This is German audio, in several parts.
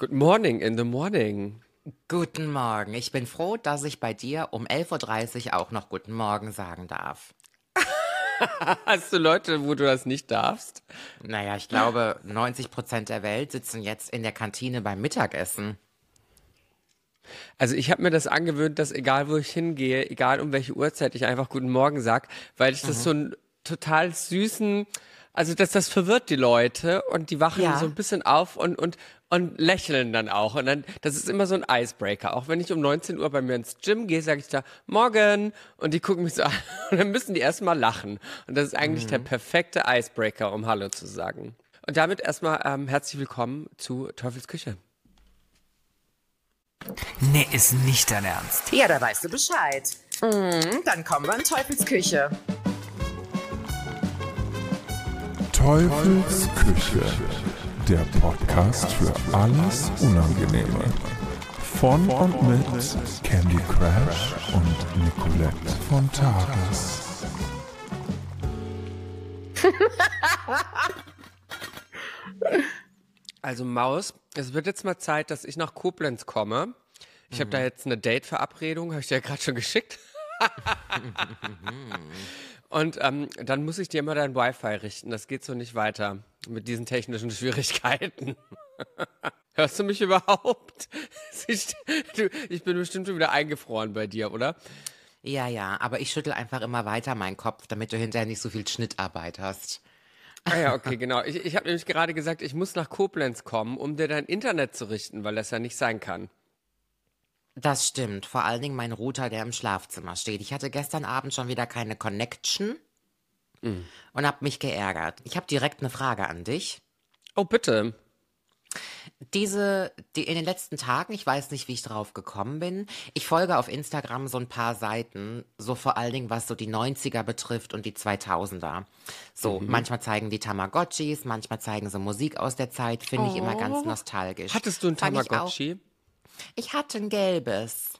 Good morning in the morning. Guten Morgen. Ich bin froh, dass ich bei dir um 11.30 Uhr auch noch Guten Morgen sagen darf. Hast du Leute, wo du das nicht darfst? Naja, ich glaube, 90 Prozent der Welt sitzen jetzt in der Kantine beim Mittagessen. Also ich habe mir das angewöhnt, dass egal wo ich hingehe, egal um welche Uhrzeit, ich einfach Guten Morgen sag, weil ich das mhm. so einen total süßen, also dass das verwirrt die Leute und die wachen ja. so ein bisschen auf und, und, und lächeln dann auch. Und dann, das ist immer so ein Icebreaker. Auch wenn ich um 19 Uhr bei mir ins Gym gehe, sage ich da Morgen und die gucken mich so an und dann müssen die erstmal lachen. Und das ist eigentlich mhm. der perfekte Icebreaker, um Hallo zu sagen. Und damit erstmal ähm, herzlich willkommen zu Teufels Küche. Nee, ist nicht dein Ernst. Ja, da weißt du Bescheid. Mhm, dann kommen wir in Teufels Küche. Teufels Küche, der Podcast für alles Unangenehme. Von und mit Candy Crash und Nicolette von Tages. Also Maus, es wird jetzt mal Zeit, dass ich nach Koblenz komme. Ich mhm. habe da jetzt eine Date-Verabredung, habe ich dir ja gerade schon geschickt. Und ähm, dann muss ich dir immer dein Wi-Fi richten. Das geht so nicht weiter mit diesen technischen Schwierigkeiten. Hörst du mich überhaupt? Ich bin bestimmt schon wieder eingefroren bei dir, oder? Ja, ja, aber ich schüttel einfach immer weiter meinen Kopf, damit du hinterher nicht so viel Schnittarbeit hast. Ah ja, okay, genau. Ich, ich habe nämlich gerade gesagt, ich muss nach Koblenz kommen, um dir dein Internet zu richten, weil das ja nicht sein kann. Das stimmt. Vor allen Dingen mein Router, der im Schlafzimmer steht. Ich hatte gestern Abend schon wieder keine Connection mhm. und habe mich geärgert. Ich habe direkt eine Frage an dich. Oh, bitte. Diese, die in den letzten Tagen, ich weiß nicht, wie ich drauf gekommen bin. Ich folge auf Instagram so ein paar Seiten, so vor allen Dingen, was so die 90er betrifft und die 2000er. So, mhm. manchmal zeigen die Tamagotchis, manchmal zeigen sie Musik aus der Zeit, finde oh. ich immer ganz oh. nostalgisch. Hattest du ein Tamagotchi? Ich, hatte ein gelbes.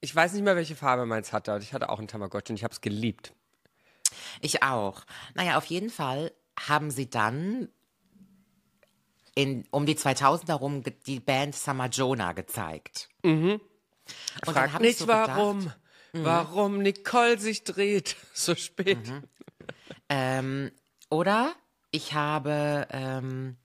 Ich weiß nicht mehr, welche Farbe meins hatte, aber ich hatte auch ein Tamagotchi und ich habe es geliebt. Ich auch. Naja, auf jeden Fall haben sie dann in, um die 2000 herum die Band Samajona gezeigt. Mhm. Und Frag nicht so warum, gedacht, mhm. warum Nicole sich dreht so spät. Mhm. Ähm, oder ich habe ähm,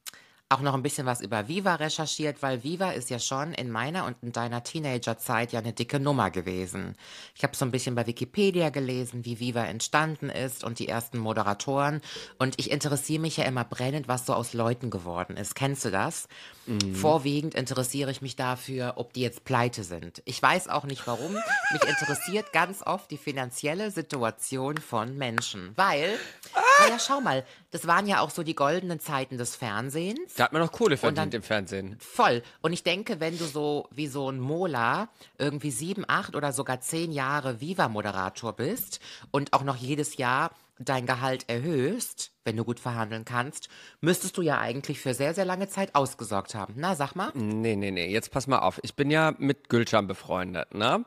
auch noch ein bisschen was über Viva recherchiert, weil Viva ist ja schon in meiner und in deiner Teenagerzeit ja eine dicke Nummer gewesen. Ich habe so ein bisschen bei Wikipedia gelesen, wie Viva entstanden ist und die ersten Moderatoren. Und ich interessiere mich ja immer brennend, was so aus Leuten geworden ist. Kennst du das? Mhm. Vorwiegend interessiere ich mich dafür, ob die jetzt pleite sind. Ich weiß auch nicht warum. mich interessiert ganz oft die finanzielle Situation von Menschen. Weil, naja, schau mal, das waren ja auch so die goldenen Zeiten des Fernsehens. Da hat man noch Kohle verdient dann, im Fernsehen. Voll. Und ich denke, wenn du so wie so ein Mola irgendwie sieben, acht oder sogar zehn Jahre Viva-Moderator bist und auch noch jedes Jahr dein Gehalt erhöhst, wenn du gut verhandeln kannst, müsstest du ja eigentlich für sehr, sehr lange Zeit ausgesorgt haben. Na, sag mal. Nee, nee, nee. Jetzt pass mal auf. Ich bin ja mit Gülcan befreundet, ne?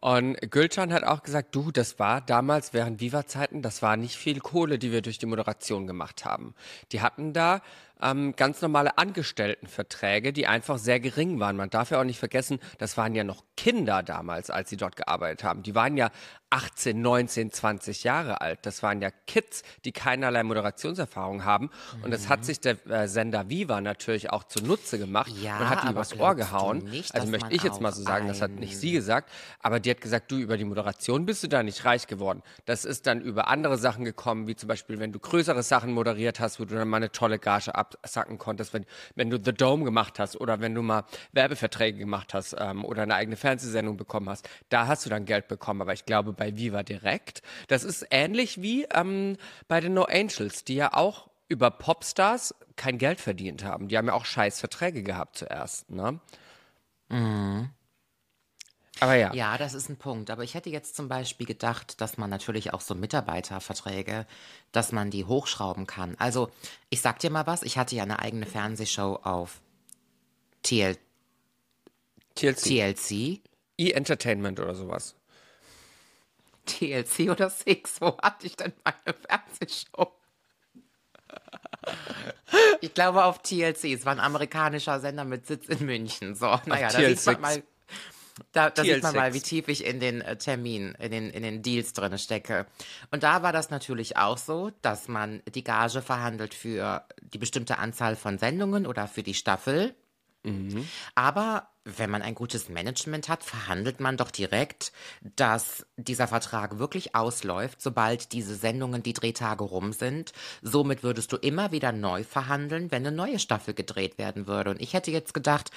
Und Gülcan hat auch gesagt, du, das war damals während Viva-Zeiten, das war nicht viel Kohle, die wir durch die Moderation gemacht haben. Die hatten da ähm, ganz normale Angestelltenverträge, die einfach sehr gering waren. Man darf ja auch nicht vergessen, das waren ja noch Kinder damals, als sie dort gearbeitet haben. Die waren ja 18, 19, 20 Jahre alt. Das waren ja Kids, die keinerlei Moderationserfahrung haben. Und das hat mhm. sich der äh, Sender Viva natürlich auch zunutze gemacht ja, und hat die übers Ohr gehauen. Nicht, also möchte ich jetzt mal so sagen, das hat nicht sie gesagt, aber die hat gesagt, du über die Moderation bist du da nicht reich geworden. Das ist dann über andere Sachen gekommen, wie zum Beispiel, wenn du größere Sachen moderiert hast, wo du dann mal eine tolle Gage ab absacken konntest, wenn, wenn du The Dome gemacht hast oder wenn du mal Werbeverträge gemacht hast ähm, oder eine eigene Fernsehsendung bekommen hast. Da hast du dann Geld bekommen. Aber ich glaube, bei Viva direkt, das ist ähnlich wie ähm, bei den No Angels, die ja auch über Popstars kein Geld verdient haben. Die haben ja auch scheiß Verträge gehabt zuerst, ne? Mhm. Aber ja. Ja, das ist ein Punkt. Aber ich hätte jetzt zum Beispiel gedacht, dass man natürlich auch so Mitarbeiterverträge, dass man die hochschrauben kann. Also, ich sag dir mal was, ich hatte ja eine eigene Fernsehshow auf TL TLC. TLC. E-Entertainment oder sowas. TLC oder Six? Wo hatte ich denn meine Fernsehshow? Ich glaube auf TLC. Es war ein amerikanischer Sender mit Sitz in München. So, naja, da sieht man mal. Da, da sieht man mal, wie tief ich in den äh, Termin, in den, in den Deals drin stecke. Und da war das natürlich auch so, dass man die Gage verhandelt für die bestimmte Anzahl von Sendungen oder für die Staffel. Aber wenn man ein gutes Management hat, verhandelt man doch direkt, dass dieser Vertrag wirklich ausläuft, sobald diese Sendungen, die Drehtage rum sind. Somit würdest du immer wieder neu verhandeln, wenn eine neue Staffel gedreht werden würde. Und ich hätte jetzt gedacht,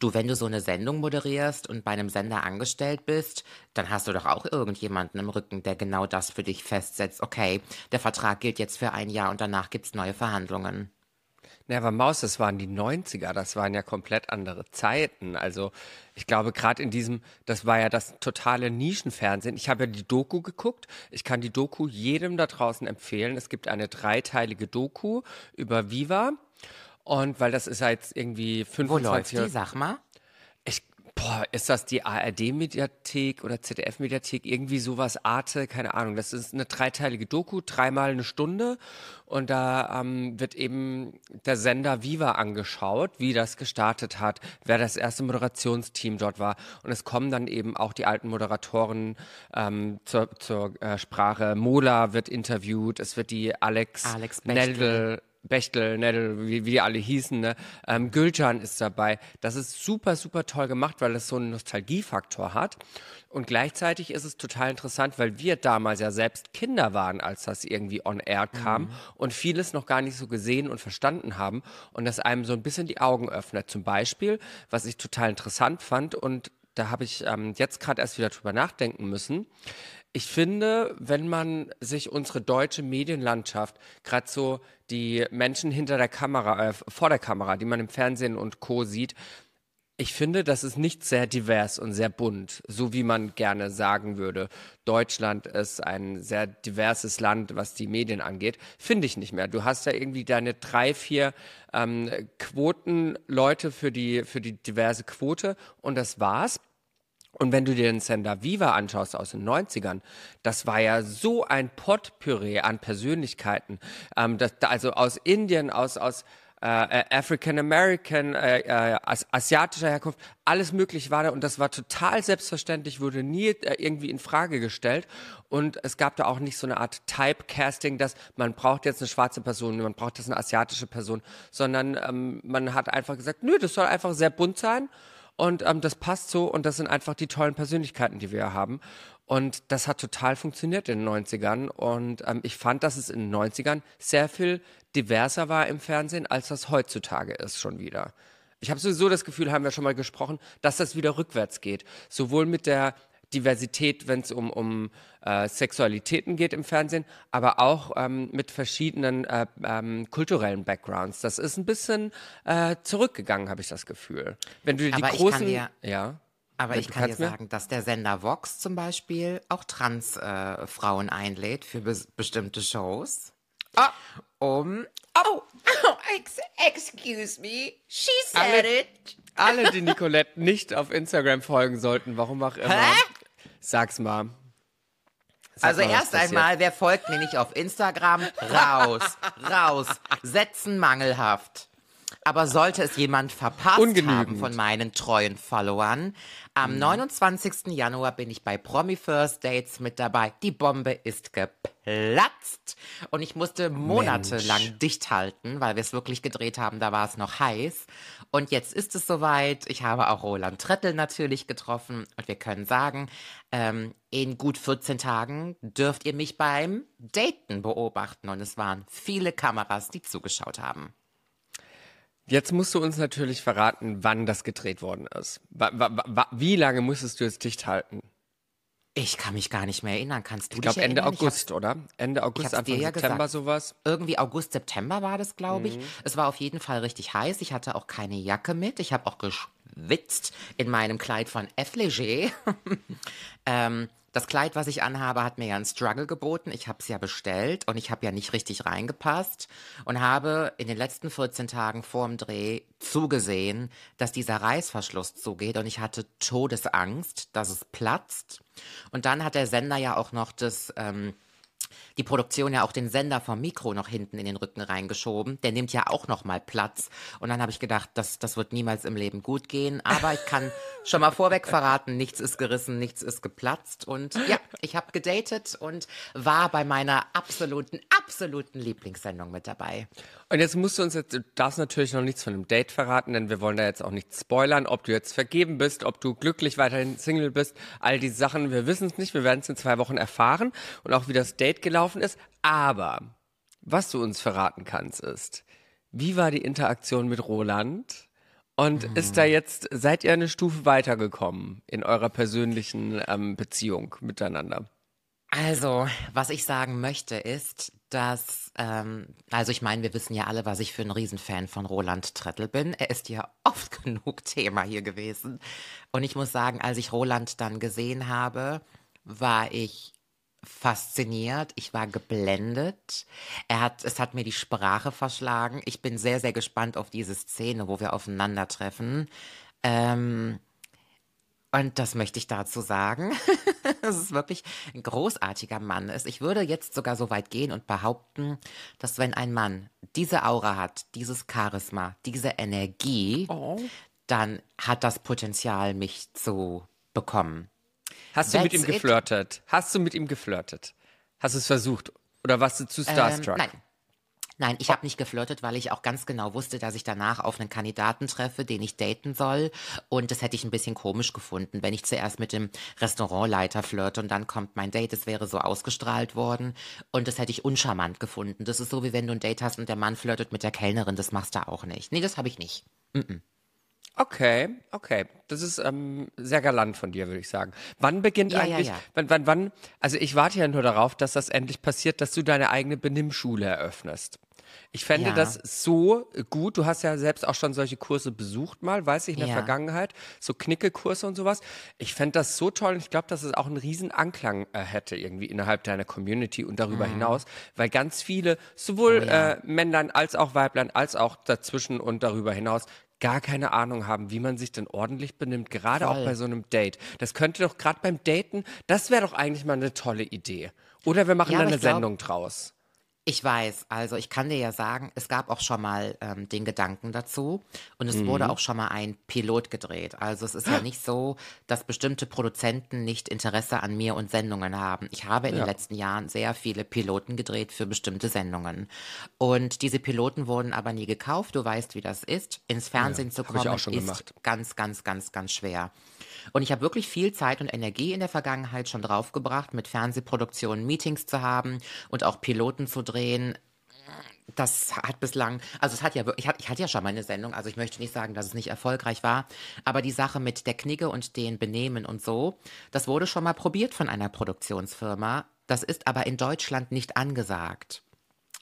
du, wenn du so eine Sendung moderierst und bei einem Sender angestellt bist, dann hast du doch auch irgendjemanden im Rücken, der genau das für dich festsetzt. Okay, der Vertrag gilt jetzt für ein Jahr und danach gibt's neue Verhandlungen. Na, aber Maus, das waren die 90er, das waren ja komplett andere Zeiten. Also ich glaube, gerade in diesem, das war ja das totale Nischenfernsehen. Ich habe ja die Doku geguckt. Ich kann die Doku jedem da draußen empfehlen. Es gibt eine dreiteilige Doku über Viva. Und weil das ist ja jetzt irgendwie Wo 25 läuft Jahre- die, sag mal? Boah, ist das die ARD-Mediathek oder ZDF-Mediathek? Irgendwie sowas, Arte, keine Ahnung. Das ist eine dreiteilige Doku, dreimal eine Stunde. Und da ähm, wird eben der Sender Viva angeschaut, wie das gestartet hat, wer das erste Moderationsteam dort war. Und es kommen dann eben auch die alten Moderatoren ähm, zur, zur äh, Sprache. Mola wird interviewt, es wird die Alex, Alex Bechtel. Bechtel, Nettel, wie, wie die alle hießen, ne? Ähm, Gülcan ist dabei. Das ist super, super toll gemacht, weil es so einen Nostalgiefaktor hat. Und gleichzeitig ist es total interessant, weil wir damals ja selbst Kinder waren, als das irgendwie on air kam und vieles noch gar nicht so gesehen und verstanden haben und das einem so ein bisschen die Augen öffnet. Zum Beispiel, was ich total interessant fand und da habe ich ähm, jetzt gerade erst wieder drüber nachdenken müssen. Ich finde, wenn man sich unsere deutsche Medienlandschaft, gerade so die Menschen hinter der Kamera, äh, vor der Kamera, die man im Fernsehen und Co. sieht, ich finde, das ist nicht sehr divers und sehr bunt, so wie man gerne sagen würde. Deutschland ist ein sehr diverses Land, was die Medien angeht. Finde ich nicht mehr. Du hast ja irgendwie deine drei, vier ähm, Quotenleute für die, für die diverse Quote und das war's. Und wenn du dir den Sender Viva anschaust aus den 90ern, das war ja so ein Potpourri an Persönlichkeiten. Ähm, das, da- also aus Indien, aus, aus äh, äh, African American, äh, äh, as asiatischer Herkunft, alles möglich war da. Und das war total selbstverständlich, wurde nie äh, irgendwie in Frage gestellt. Und es gab da auch nicht so eine Art Typecasting, dass man braucht jetzt eine schwarze Person, man braucht jetzt eine asiatische Person, sondern ähm, man hat einfach gesagt, nö, das soll einfach sehr bunt sein und ähm, das passt so und das sind einfach die tollen Persönlichkeiten, die wir haben. Und das hat total funktioniert in den 90ern. Und ähm, ich fand, dass es in den 90ern sehr viel diverser war im Fernsehen, als das heutzutage ist schon wieder. Ich habe sowieso das Gefühl, haben wir schon mal gesprochen, dass das wieder rückwärts geht. Sowohl mit der Diversität, wenn es um, um äh, Sexualitäten geht im Fernsehen, aber auch ähm, mit verschiedenen äh, ähm, kulturellen Backgrounds. Das ist ein bisschen äh, zurückgegangen, habe ich das Gefühl. Wenn du die Aber ich kann großen, dir- ja, Aber ich kann dir sagen, dass der Sender Vox zum Beispiel auch Trans-Frauen äh, einlädt für bes bestimmte Shows. Ah. Um. Oh, ex excuse me. She said Alle- it. alle, die Nicolette nicht auf Instagram folgen sollten, warum auch immer. Hä? Sag's mal. Sag Also mal, erst einmal, wer folgt mir nicht auf Instagram? Raus, raus. Sätzen mangelhaft. Aber sollte es jemand verpasst Ungenügend. haben von meinen treuen Followern, am 29. Januar bin ich bei Promi First Dates mit dabei. Die Bombe ist geplatzt und ich musste monatelang dicht halten, weil wir es wirklich gedreht haben, da war es noch heiß. Und jetzt ist es soweit. Ich habe auch Roland Trettel natürlich getroffen und wir können sagen, ähm, in gut 14 Tagen dürft ihr mich beim Daten beobachten und es waren viele Kameras, die zugeschaut haben. Jetzt musst du uns natürlich verraten, wann das gedreht worden ist. Wie lange musstest du jetzt dicht halten? Ich kann mich gar nicht mehr erinnern. Kannst du Ich glaube dich Ende erinnern? August, oder? Ende August, Anfang dir ja September gesagt. sowas. irgendwie August, September war das, glaube Mhm. ich. Es war auf jeden Fall richtig heiß. Ich hatte auch keine Jacke mit. Ich habe auch geschwitzt in meinem Kleid von F. Leger. ähm, das Kleid, was ich anhabe, hat mir ja einen Struggle geboten. Ich habe es ja bestellt und ich habe ja nicht richtig reingepasst und habe in den letzten 14 Tagen vor dem Dreh zugesehen, dass dieser Reißverschluss zugeht und ich hatte Todesangst, dass es platzt. Und dann hat der Sender ja auch noch das ähm, die Produktion ja auch den Sender vom Mikro noch hinten in den Rücken reingeschoben. Der nimmt ja auch noch mal Platz. Und dann habe ich gedacht, das, das wird niemals im Leben gut gehen. Aber ich kann schon mal vorweg verraten, nichts ist gerissen, nichts ist geplatzt. Und ja, ich habe gedatet und war bei meiner absoluten, absoluten Lieblingssendung mit dabei. Und jetzt musst du uns jetzt, du darfst natürlich noch nichts von dem Date verraten, denn wir wollen da jetzt auch nichts spoilern, ob du jetzt vergeben bist, ob du glücklich weiterhin Single bist, all diese Sachen, wir wissen es nicht, wir werden es in zwei Wochen erfahren und auch wie das Date gelaufen ist. Aber was du uns verraten kannst, ist, wie war die Interaktion mit Roland? Und Mhm. ist da jetzt, seid ihr eine Stufe weitergekommen in eurer persönlichen ähm, Beziehung miteinander? Also, was ich sagen möchte ist, dass, ähm, also ich meine, wir wissen ja alle, was ich für ein Riesenfan von Roland Trettel bin. Er ist ja oft genug Thema hier gewesen. Und ich muss sagen, als ich Roland dann gesehen habe, war ich fasziniert, ich war geblendet. Er hat, es hat mir die Sprache verschlagen. Ich bin sehr, sehr gespannt auf diese Szene, wo wir aufeinandertreffen. Ähm, und das möchte ich dazu sagen. dass es wirklich ein großartiger Mann ist. Ich würde jetzt sogar so weit gehen und behaupten, dass wenn ein Mann diese Aura hat, dieses Charisma, diese Energie, dann hat das Potenzial, mich zu bekommen. Hast du mit That's ihm it. geflirtet? Hast du mit ihm geflirtet? Hast du es versucht? Oder warst du zu starstruck? Ähm, nein. Nein, ich habe nicht geflirtet, weil ich auch ganz genau wusste, dass ich danach auf einen Kandidaten treffe, den ich daten soll. Und das hätte ich ein bisschen komisch gefunden, wenn ich zuerst mit dem Restaurantleiter flirte und dann kommt mein Date. Es wäre so ausgestrahlt worden. Und das hätte ich uncharmant gefunden. Das ist so, wie wenn du ein Date hast und der Mann flirtet mit der Kellnerin. Das machst du auch nicht. Nee, das habe ich nicht. Okay, okay. Das ist ähm, sehr galant von dir, würde ich sagen. Wann beginnt Ja, ja, eigentlich, ja. Wann, wann, wann, also ich warte ja nur darauf, dass das endlich passiert, dass du deine eigene Benimmschule eröffnest. Ich fände Ja. das so gut. Du hast ja selbst auch schon solche Kurse besucht mal, weiß ich, in der Ja. Vergangenheit. So Knickekurse und sowas. Ich fände das so toll und ich glaube, dass es auch einen riesen Anklang äh, hätte irgendwie innerhalb deiner Community und darüber hinaus, weil ganz viele, sowohl Mhm. Oh ja. äh, Männlein als auch Weiblein, als auch dazwischen und darüber hinaus, gar keine Ahnung haben, wie man sich denn ordentlich benimmt, gerade auch Voll. bei so einem Date. Das könnte doch gerade beim Daten, das wäre doch eigentlich mal eine tolle Idee. Oder wir machen Ja, da eine glaub- Sendung draus. Ich weiß, also ich kann dir ja sagen, es gab auch schon mal ähm, den Gedanken dazu und es wurde auch schon mal ein Pilot gedreht. Also es ist ja nicht so, dass bestimmte Produzenten nicht Interesse an mir und Sendungen haben. Ich habe in den letzten Jahren sehr viele Piloten gedreht für bestimmte Sendungen. Und diese Piloten wurden aber nie gekauft. Du weißt, wie das ist. Ins Fernsehen zu hab ich kommen auch schon ist gemacht. ganz, ganz, ganz, ganz schwer. Und ich habe wirklich viel Zeit und Energie in der Vergangenheit schon draufgebracht, mit Fernsehproduktionen Meetings zu haben und auch Piloten zu drehen. Das hat bislang, also es hat ja wirklich, ich hatte, ja schon mal eine Sendung, also ich möchte nicht sagen, dass es nicht erfolgreich war, aber die Sache mit der Knigge und den Benehmen und so, das wurde schon mal probiert von einer Produktionsfirma. Das ist aber in Deutschland nicht angesagt.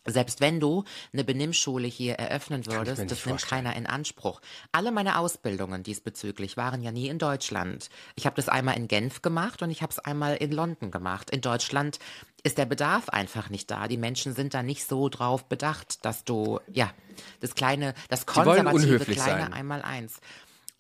Selbst wenn du eine Benimmschule hier eröffnen würdest, das nimmt vorstellen. keiner in Anspruch. Alle meine Ausbildungen diesbezüglich waren ja nie in Deutschland. Ich habe das einmal in Genf gemacht und ich habe es einmal in London gemacht. In Deutschland ist der Bedarf einfach nicht da. Die Menschen sind da nicht so drauf bedacht, dass du, ja, das kleine, das konservative kleine sein. einmal eins.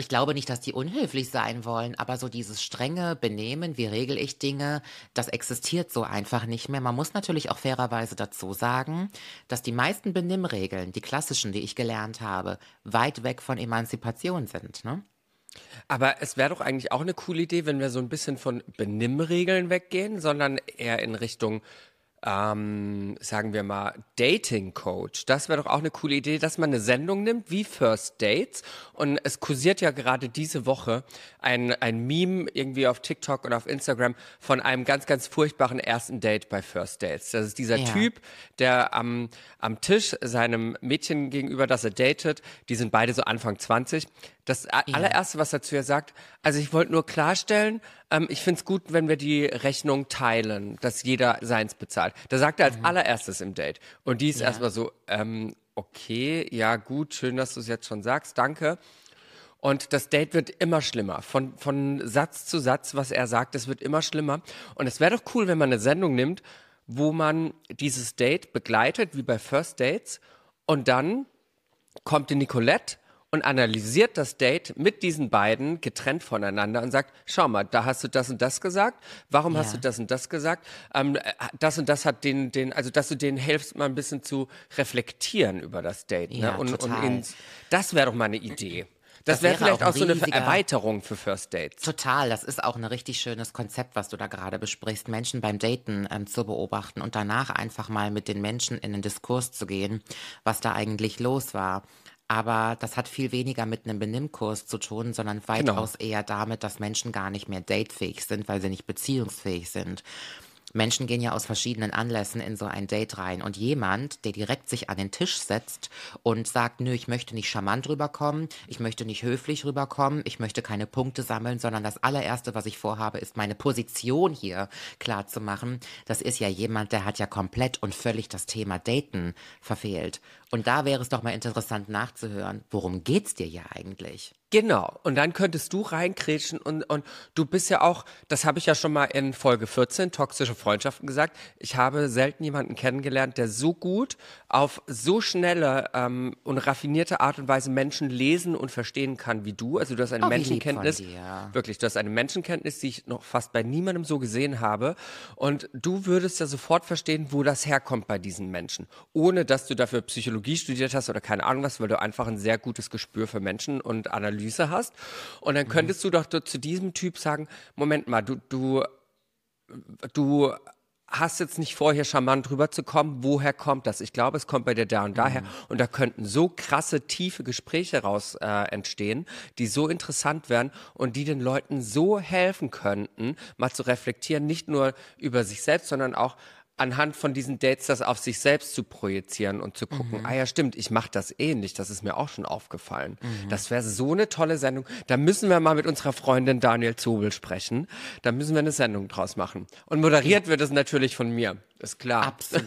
Ich glaube nicht, dass die unhöflich sein wollen, aber so dieses strenge Benehmen, wie regel ich Dinge, das existiert so einfach nicht mehr. Man muss natürlich auch fairerweise dazu sagen, dass die meisten Benimmregeln, die klassischen, die ich gelernt habe, weit weg von Emanzipation sind. Ne? Aber es wäre doch eigentlich auch eine coole Idee, wenn wir so ein bisschen von Benimmregeln weggehen, sondern eher in Richtung, ähm, sagen wir mal, Dating Coach. Das wäre doch auch eine coole Idee, dass man eine Sendung nimmt wie First Dates. Und es kursiert ja gerade diese Woche ein, ein Meme irgendwie auf TikTok und auf Instagram von einem ganz, ganz furchtbaren ersten Date bei First Dates. Das ist dieser Ja. Typ, der am, am Tisch seinem Mädchen gegenüber, das er datet, die sind beide so Anfang 20. Das allererste, was er zu ihr sagt, also ich wollte nur klarstellen, ähm, ich find's gut, wenn wir die Rechnung teilen, dass jeder seins bezahlt. Da sagt er als allererstes im Date. Und die ist Ja. erstmal so, ähm, okay, ja gut, schön, dass du es jetzt schon sagst, danke. Und das Date wird immer schlimmer. Von, von Satz zu Satz, was er sagt, es wird immer schlimmer. Und es wäre doch cool, wenn man eine Sendung nimmt, wo man dieses Date begleitet, wie bei First Dates. Und dann kommt die Nicolette und analysiert das Date mit diesen beiden getrennt voneinander und sagt, schau mal, da hast du das und das gesagt, warum hast Ja. du das und das gesagt, ähm, äh, das und das hat den, den, also dass du denen hilfst, mal ein bisschen zu reflektieren über das Date. Ja, ne? und, und total. ins, das wäre doch mal eine Idee. Das, Das wäre vielleicht auch auch so eine Erweiterung für First Dates. Total, das ist auch ein richtig schönes Konzept, was du da gerade besprichst, Menschen beim Daten ähm, zu beobachten und danach einfach mal mit den Menschen in den Diskurs zu gehen, was da eigentlich los war. Aber das hat viel weniger mit einem Benimmkurs zu tun, sondern weitaus eher damit, dass Menschen gar nicht mehr datefähig sind, weil sie nicht beziehungsfähig sind. Menschen gehen ja aus verschiedenen Anlässen in so ein Date rein. Und jemand, der direkt sich an den Tisch setzt und sagt, nö, ich möchte nicht charmant rüberkommen, ich möchte nicht höflich rüberkommen, ich möchte keine Punkte sammeln, sondern das allererste, was ich vorhabe, ist meine Position hier klar zu machen. Das ist ja jemand, der hat ja komplett und völlig das Thema Daten verfehlt. Und da wäre es doch mal interessant nachzuhören, worum geht's dir ja eigentlich? Genau. Und dann könntest du reinkrätschen und, und du bist ja auch, das habe ich ja schon mal in Folge 14, toxische Freundschaften gesagt. Ich habe selten jemanden kennengelernt, der so gut auf so schnelle ähm, und raffinierte Art und Weise Menschen lesen und verstehen kann wie du. Also du hast eine Oh, Menschenkenntnis. Wirklich, du hast eine Menschenkenntnis, die ich noch fast bei niemandem so gesehen habe. Und du würdest ja sofort verstehen, wo das herkommt bei diesen Menschen. Ohne dass du dafür Psychologie studiert hast oder keine Ahnung was, weil du einfach ein sehr gutes Gespür für Menschen und Analyse hast. Und dann könntest du doch zu diesem Typ sagen, Moment mal, du, du, du hast jetzt nicht vor, hier charmant rüberzukommen. Woher kommt das? Ich glaube, es kommt bei dir da und daher. Und da könnten so krasse, tiefe Gespräche raus äh, entstehen, die so interessant wären und die den Leuten so helfen könnten, mal zu reflektieren, nicht nur über sich selbst, sondern auch anhand von diesen Dates das auf sich selbst zu projizieren und zu gucken, ah ja, stimmt, ich mache das ähnlich, das ist mir auch schon aufgefallen. Das wäre so eine tolle Sendung. Da müssen wir mal mit unserer Freundin Daniel Zobel sprechen. Da müssen wir eine Sendung draus machen. Und moderiert wird es natürlich von mir, ist klar. Absolut.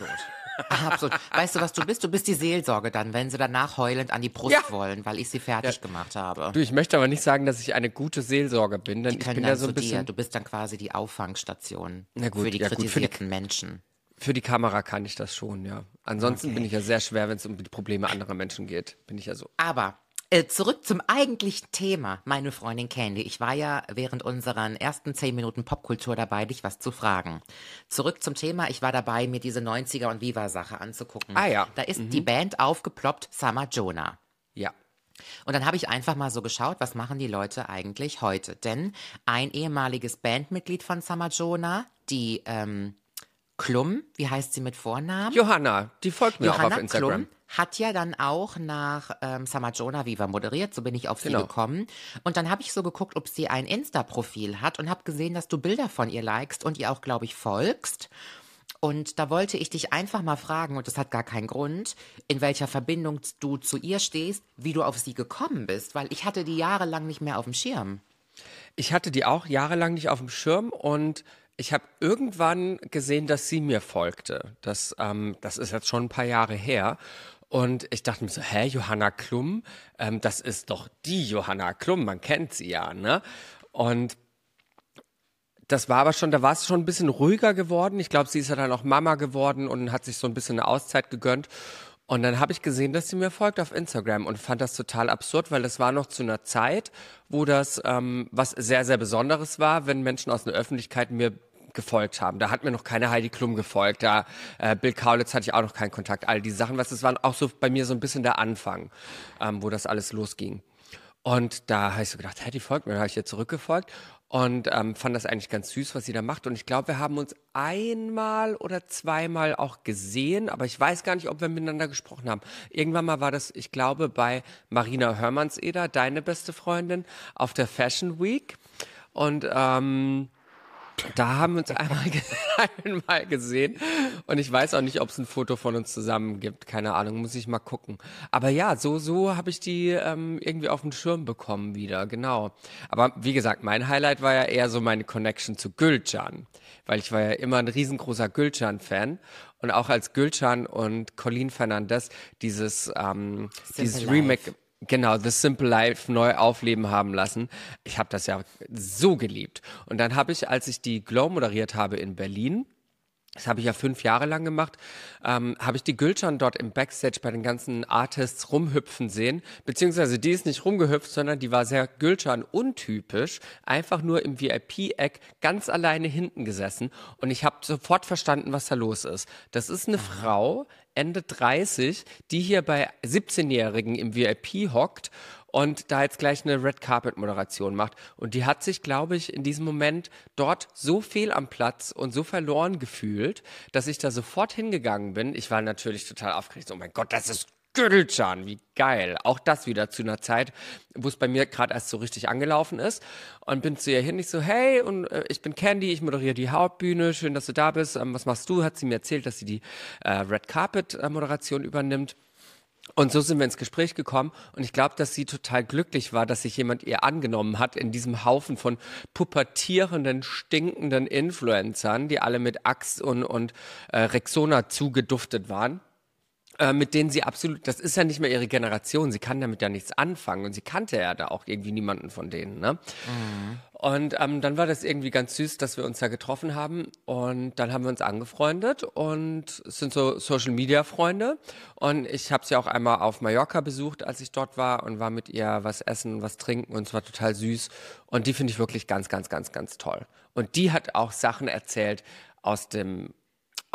Absolut. Weißt du, was du bist? Du bist die Seelsorge dann, wenn sie danach heulend an die Brust Ja. wollen, weil ich sie fertig gemacht habe. Du, ich möchte aber nicht sagen, dass ich eine gute Seelsorger bin, denn Die ich bin ja so ein dir. bisschen Du bist dann quasi die Auffangstation Na gut, für die ja gut, für die- kritisierten Menschen. Für die Kamera kann ich das schon, ja. Ansonsten Okay. bin ich ja sehr schwer, wenn es um die Probleme anderer Menschen geht. Bin ich ja so. Aber äh, zurück zum eigentlichen Thema, meine Freundin Candy. Ich war ja während unseren ersten zehn Minuten Popkultur dabei, dich was zu fragen. Zurück zum Thema, ich war dabei, mir diese 90er und Viva-Sache anzugucken. Ah ja. Da ist die Band aufgeploppt, Summer Jonah. Ja. Und dann habe ich einfach mal so geschaut, was machen die Leute eigentlich heute? Denn ein ehemaliges Bandmitglied von Summer Jonah, die ähm, Klum, wie heißt sie mit Vornamen? Johanna, die folgt mir auch auf Instagram. Klum hat ja dann auch nach ähm, Summer Jonah Viva moderiert, so bin ich auf sie Genau. gekommen. Und dann habe ich so geguckt, ob sie ein Insta-Profil hat und habe gesehen, dass du Bilder von ihr likest und ihr auch, glaube ich, folgst. Und da wollte ich dich einfach mal fragen, und das hat gar keinen Grund, in welcher Verbindung du zu ihr stehst, wie du auf sie gekommen bist, weil ich hatte die jahrelang nicht mehr auf dem Schirm. Ich hatte die auch jahrelang nicht auf dem Schirm und ich habe irgendwann gesehen, dass sie mir folgte. Das, ähm, das ist jetzt schon ein paar Jahre her. Und ich dachte mir so, hä, Johanna Klum? Ähm, das ist doch die Johanna Klum, man kennt sie ja, ne? Und das war aber schon, da war es schon ein bisschen ruhiger geworden. Ich glaube, sie ist ja dann auch Mama geworden und hat sich so ein bisschen eine Auszeit gegönnt. Und dann habe ich gesehen, dass sie mir folgt auf Instagram und fand das total absurd, weil das war noch zu einer Zeit, wo das ähm, was sehr, sehr Besonderes war, wenn Menschen aus der Öffentlichkeit mir gefolgt haben. Da hat mir noch keine Heidi Klum gefolgt, da äh, Bill Kaulitz hatte ich auch noch keinen Kontakt. All die Sachen, was das waren auch so bei mir so ein bisschen der Anfang, ähm, wo das alles losging. Und da habe ich so gedacht, hey, die folgt mir, dann habe ich ihr zurückgefolgt und ähm, fand das eigentlich ganz süß, was sie da macht. Und ich glaube, wir haben uns einmal oder zweimal auch gesehen, aber ich weiß gar nicht, ob wir miteinander gesprochen haben. Irgendwann mal war das, ich glaube, bei Marina Hörmannseder, deine beste Freundin, auf der Fashion Week. Und ähm, da haben wir uns einmal, einmal gesehen und ich weiß auch nicht, ob es ein Foto von uns zusammen gibt. Keine Ahnung, muss ich mal gucken. Aber ja, so so habe ich die ähm, irgendwie auf den Schirm bekommen wieder, genau. Aber wie gesagt, mein Highlight war ja eher so meine Connection zu Gülcan, weil ich war ja immer ein riesengroßer Gülcan-Fan und auch als Gülcan und Colleen Fernandez dieses ähm, dieses Life. Remake Genau, The Simple Life neu aufleben haben lassen. Ich habe das ja so geliebt. Und dann habe ich, als ich die Glow moderiert habe in Berlin, das habe ich ja fünf Jahre lang gemacht, ähm, habe ich die Gülcan dort im Backstage bei den ganzen Artists rumhüpfen sehen. Beziehungsweise die ist nicht rumgehüpft, sondern die war sehr Gülcan untypisch, einfach nur im VIP-Eck ganz alleine hinten gesessen. Und ich habe sofort verstanden, was da los ist. Das ist eine Frau, Ende 30, die hier bei 17-Jährigen im VIP hockt und da jetzt gleich eine Red Carpet Moderation macht. Und die hat sich, glaube ich, in diesem Moment dort so fehl am Platz und so verloren gefühlt, dass ich da sofort hingegangen bin. Ich war natürlich total aufgeregt. Oh mein Gott, das ist Gürtelschan, wie geil. Auch das wieder zu einer Zeit, wo es bei mir gerade erst so richtig angelaufen ist. Und bin zu ihr hin, ich so, hey, und äh, ich bin Candy, ich moderiere die Hauptbühne, schön, dass du da bist. Ähm, was machst du? Hat sie mir erzählt, dass sie die äh, Red Carpet äh, übernimmt. Und so sind wir ins Gespräch gekommen und ich glaube, dass sie total glücklich war, dass sich jemand ihr angenommen hat in diesem Haufen von pubertierenden, stinkenden Influencern, die alle mit Axt und, und äh, Rexona zugeduftet waren äh, mit denen sie absolut, das ist ja nicht mehr ihre Generation, sie kann damit ja nichts anfangen und sie kannte ja da auch irgendwie niemanden von denen. Ne? Mhm. Und ähm, dann war das irgendwie ganz süß, dass wir uns da getroffen haben und dann haben wir uns angefreundet und sind so Social Media Freunde und ich habe sie auch einmal auf Mallorca besucht, als ich dort war und war mit ihr was essen, was trinken und es war total süß und die finde ich wirklich ganz, ganz, ganz, ganz toll. Und die hat auch Sachen erzählt aus dem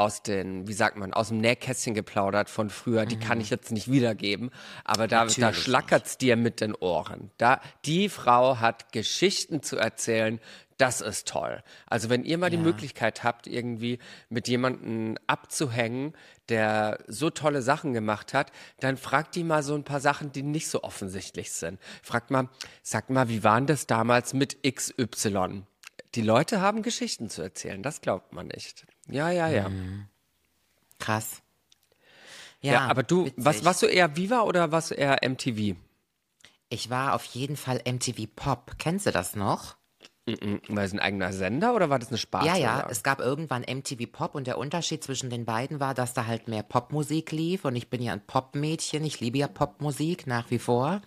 aus den, wie sagt man, aus dem Nähkästchen geplaudert von früher, die kann ich jetzt nicht wiedergeben, aber da, da schlackert's dir mit den Ohren. Da, die Frau hat Geschichten zu erzählen, das ist toll. Also wenn ihr mal ja. die Möglichkeit habt, irgendwie mit jemandem abzuhängen, der so tolle Sachen gemacht hat, dann fragt die mal so ein paar Sachen, die nicht so offensichtlich sind. Fragt mal, sagt mal, wie waren das damals mit XY? Die Leute haben Geschichten zu erzählen, das glaubt man nicht. Ja, ja, ja. Mhm. Krass. Ja, ja aber du, was, warst du eher Viva oder warst du eher MTV? Ich war auf jeden Fall MTV Pop. Kennst du das noch? War das ein eigener Sender oder war das eine Sparte? Ja, ja, es gab irgendwann MTV Pop und der Unterschied zwischen den beiden war, dass da halt mehr Popmusik lief und ich bin ja ein Popmädchen, ich liebe ja Popmusik nach wie vor.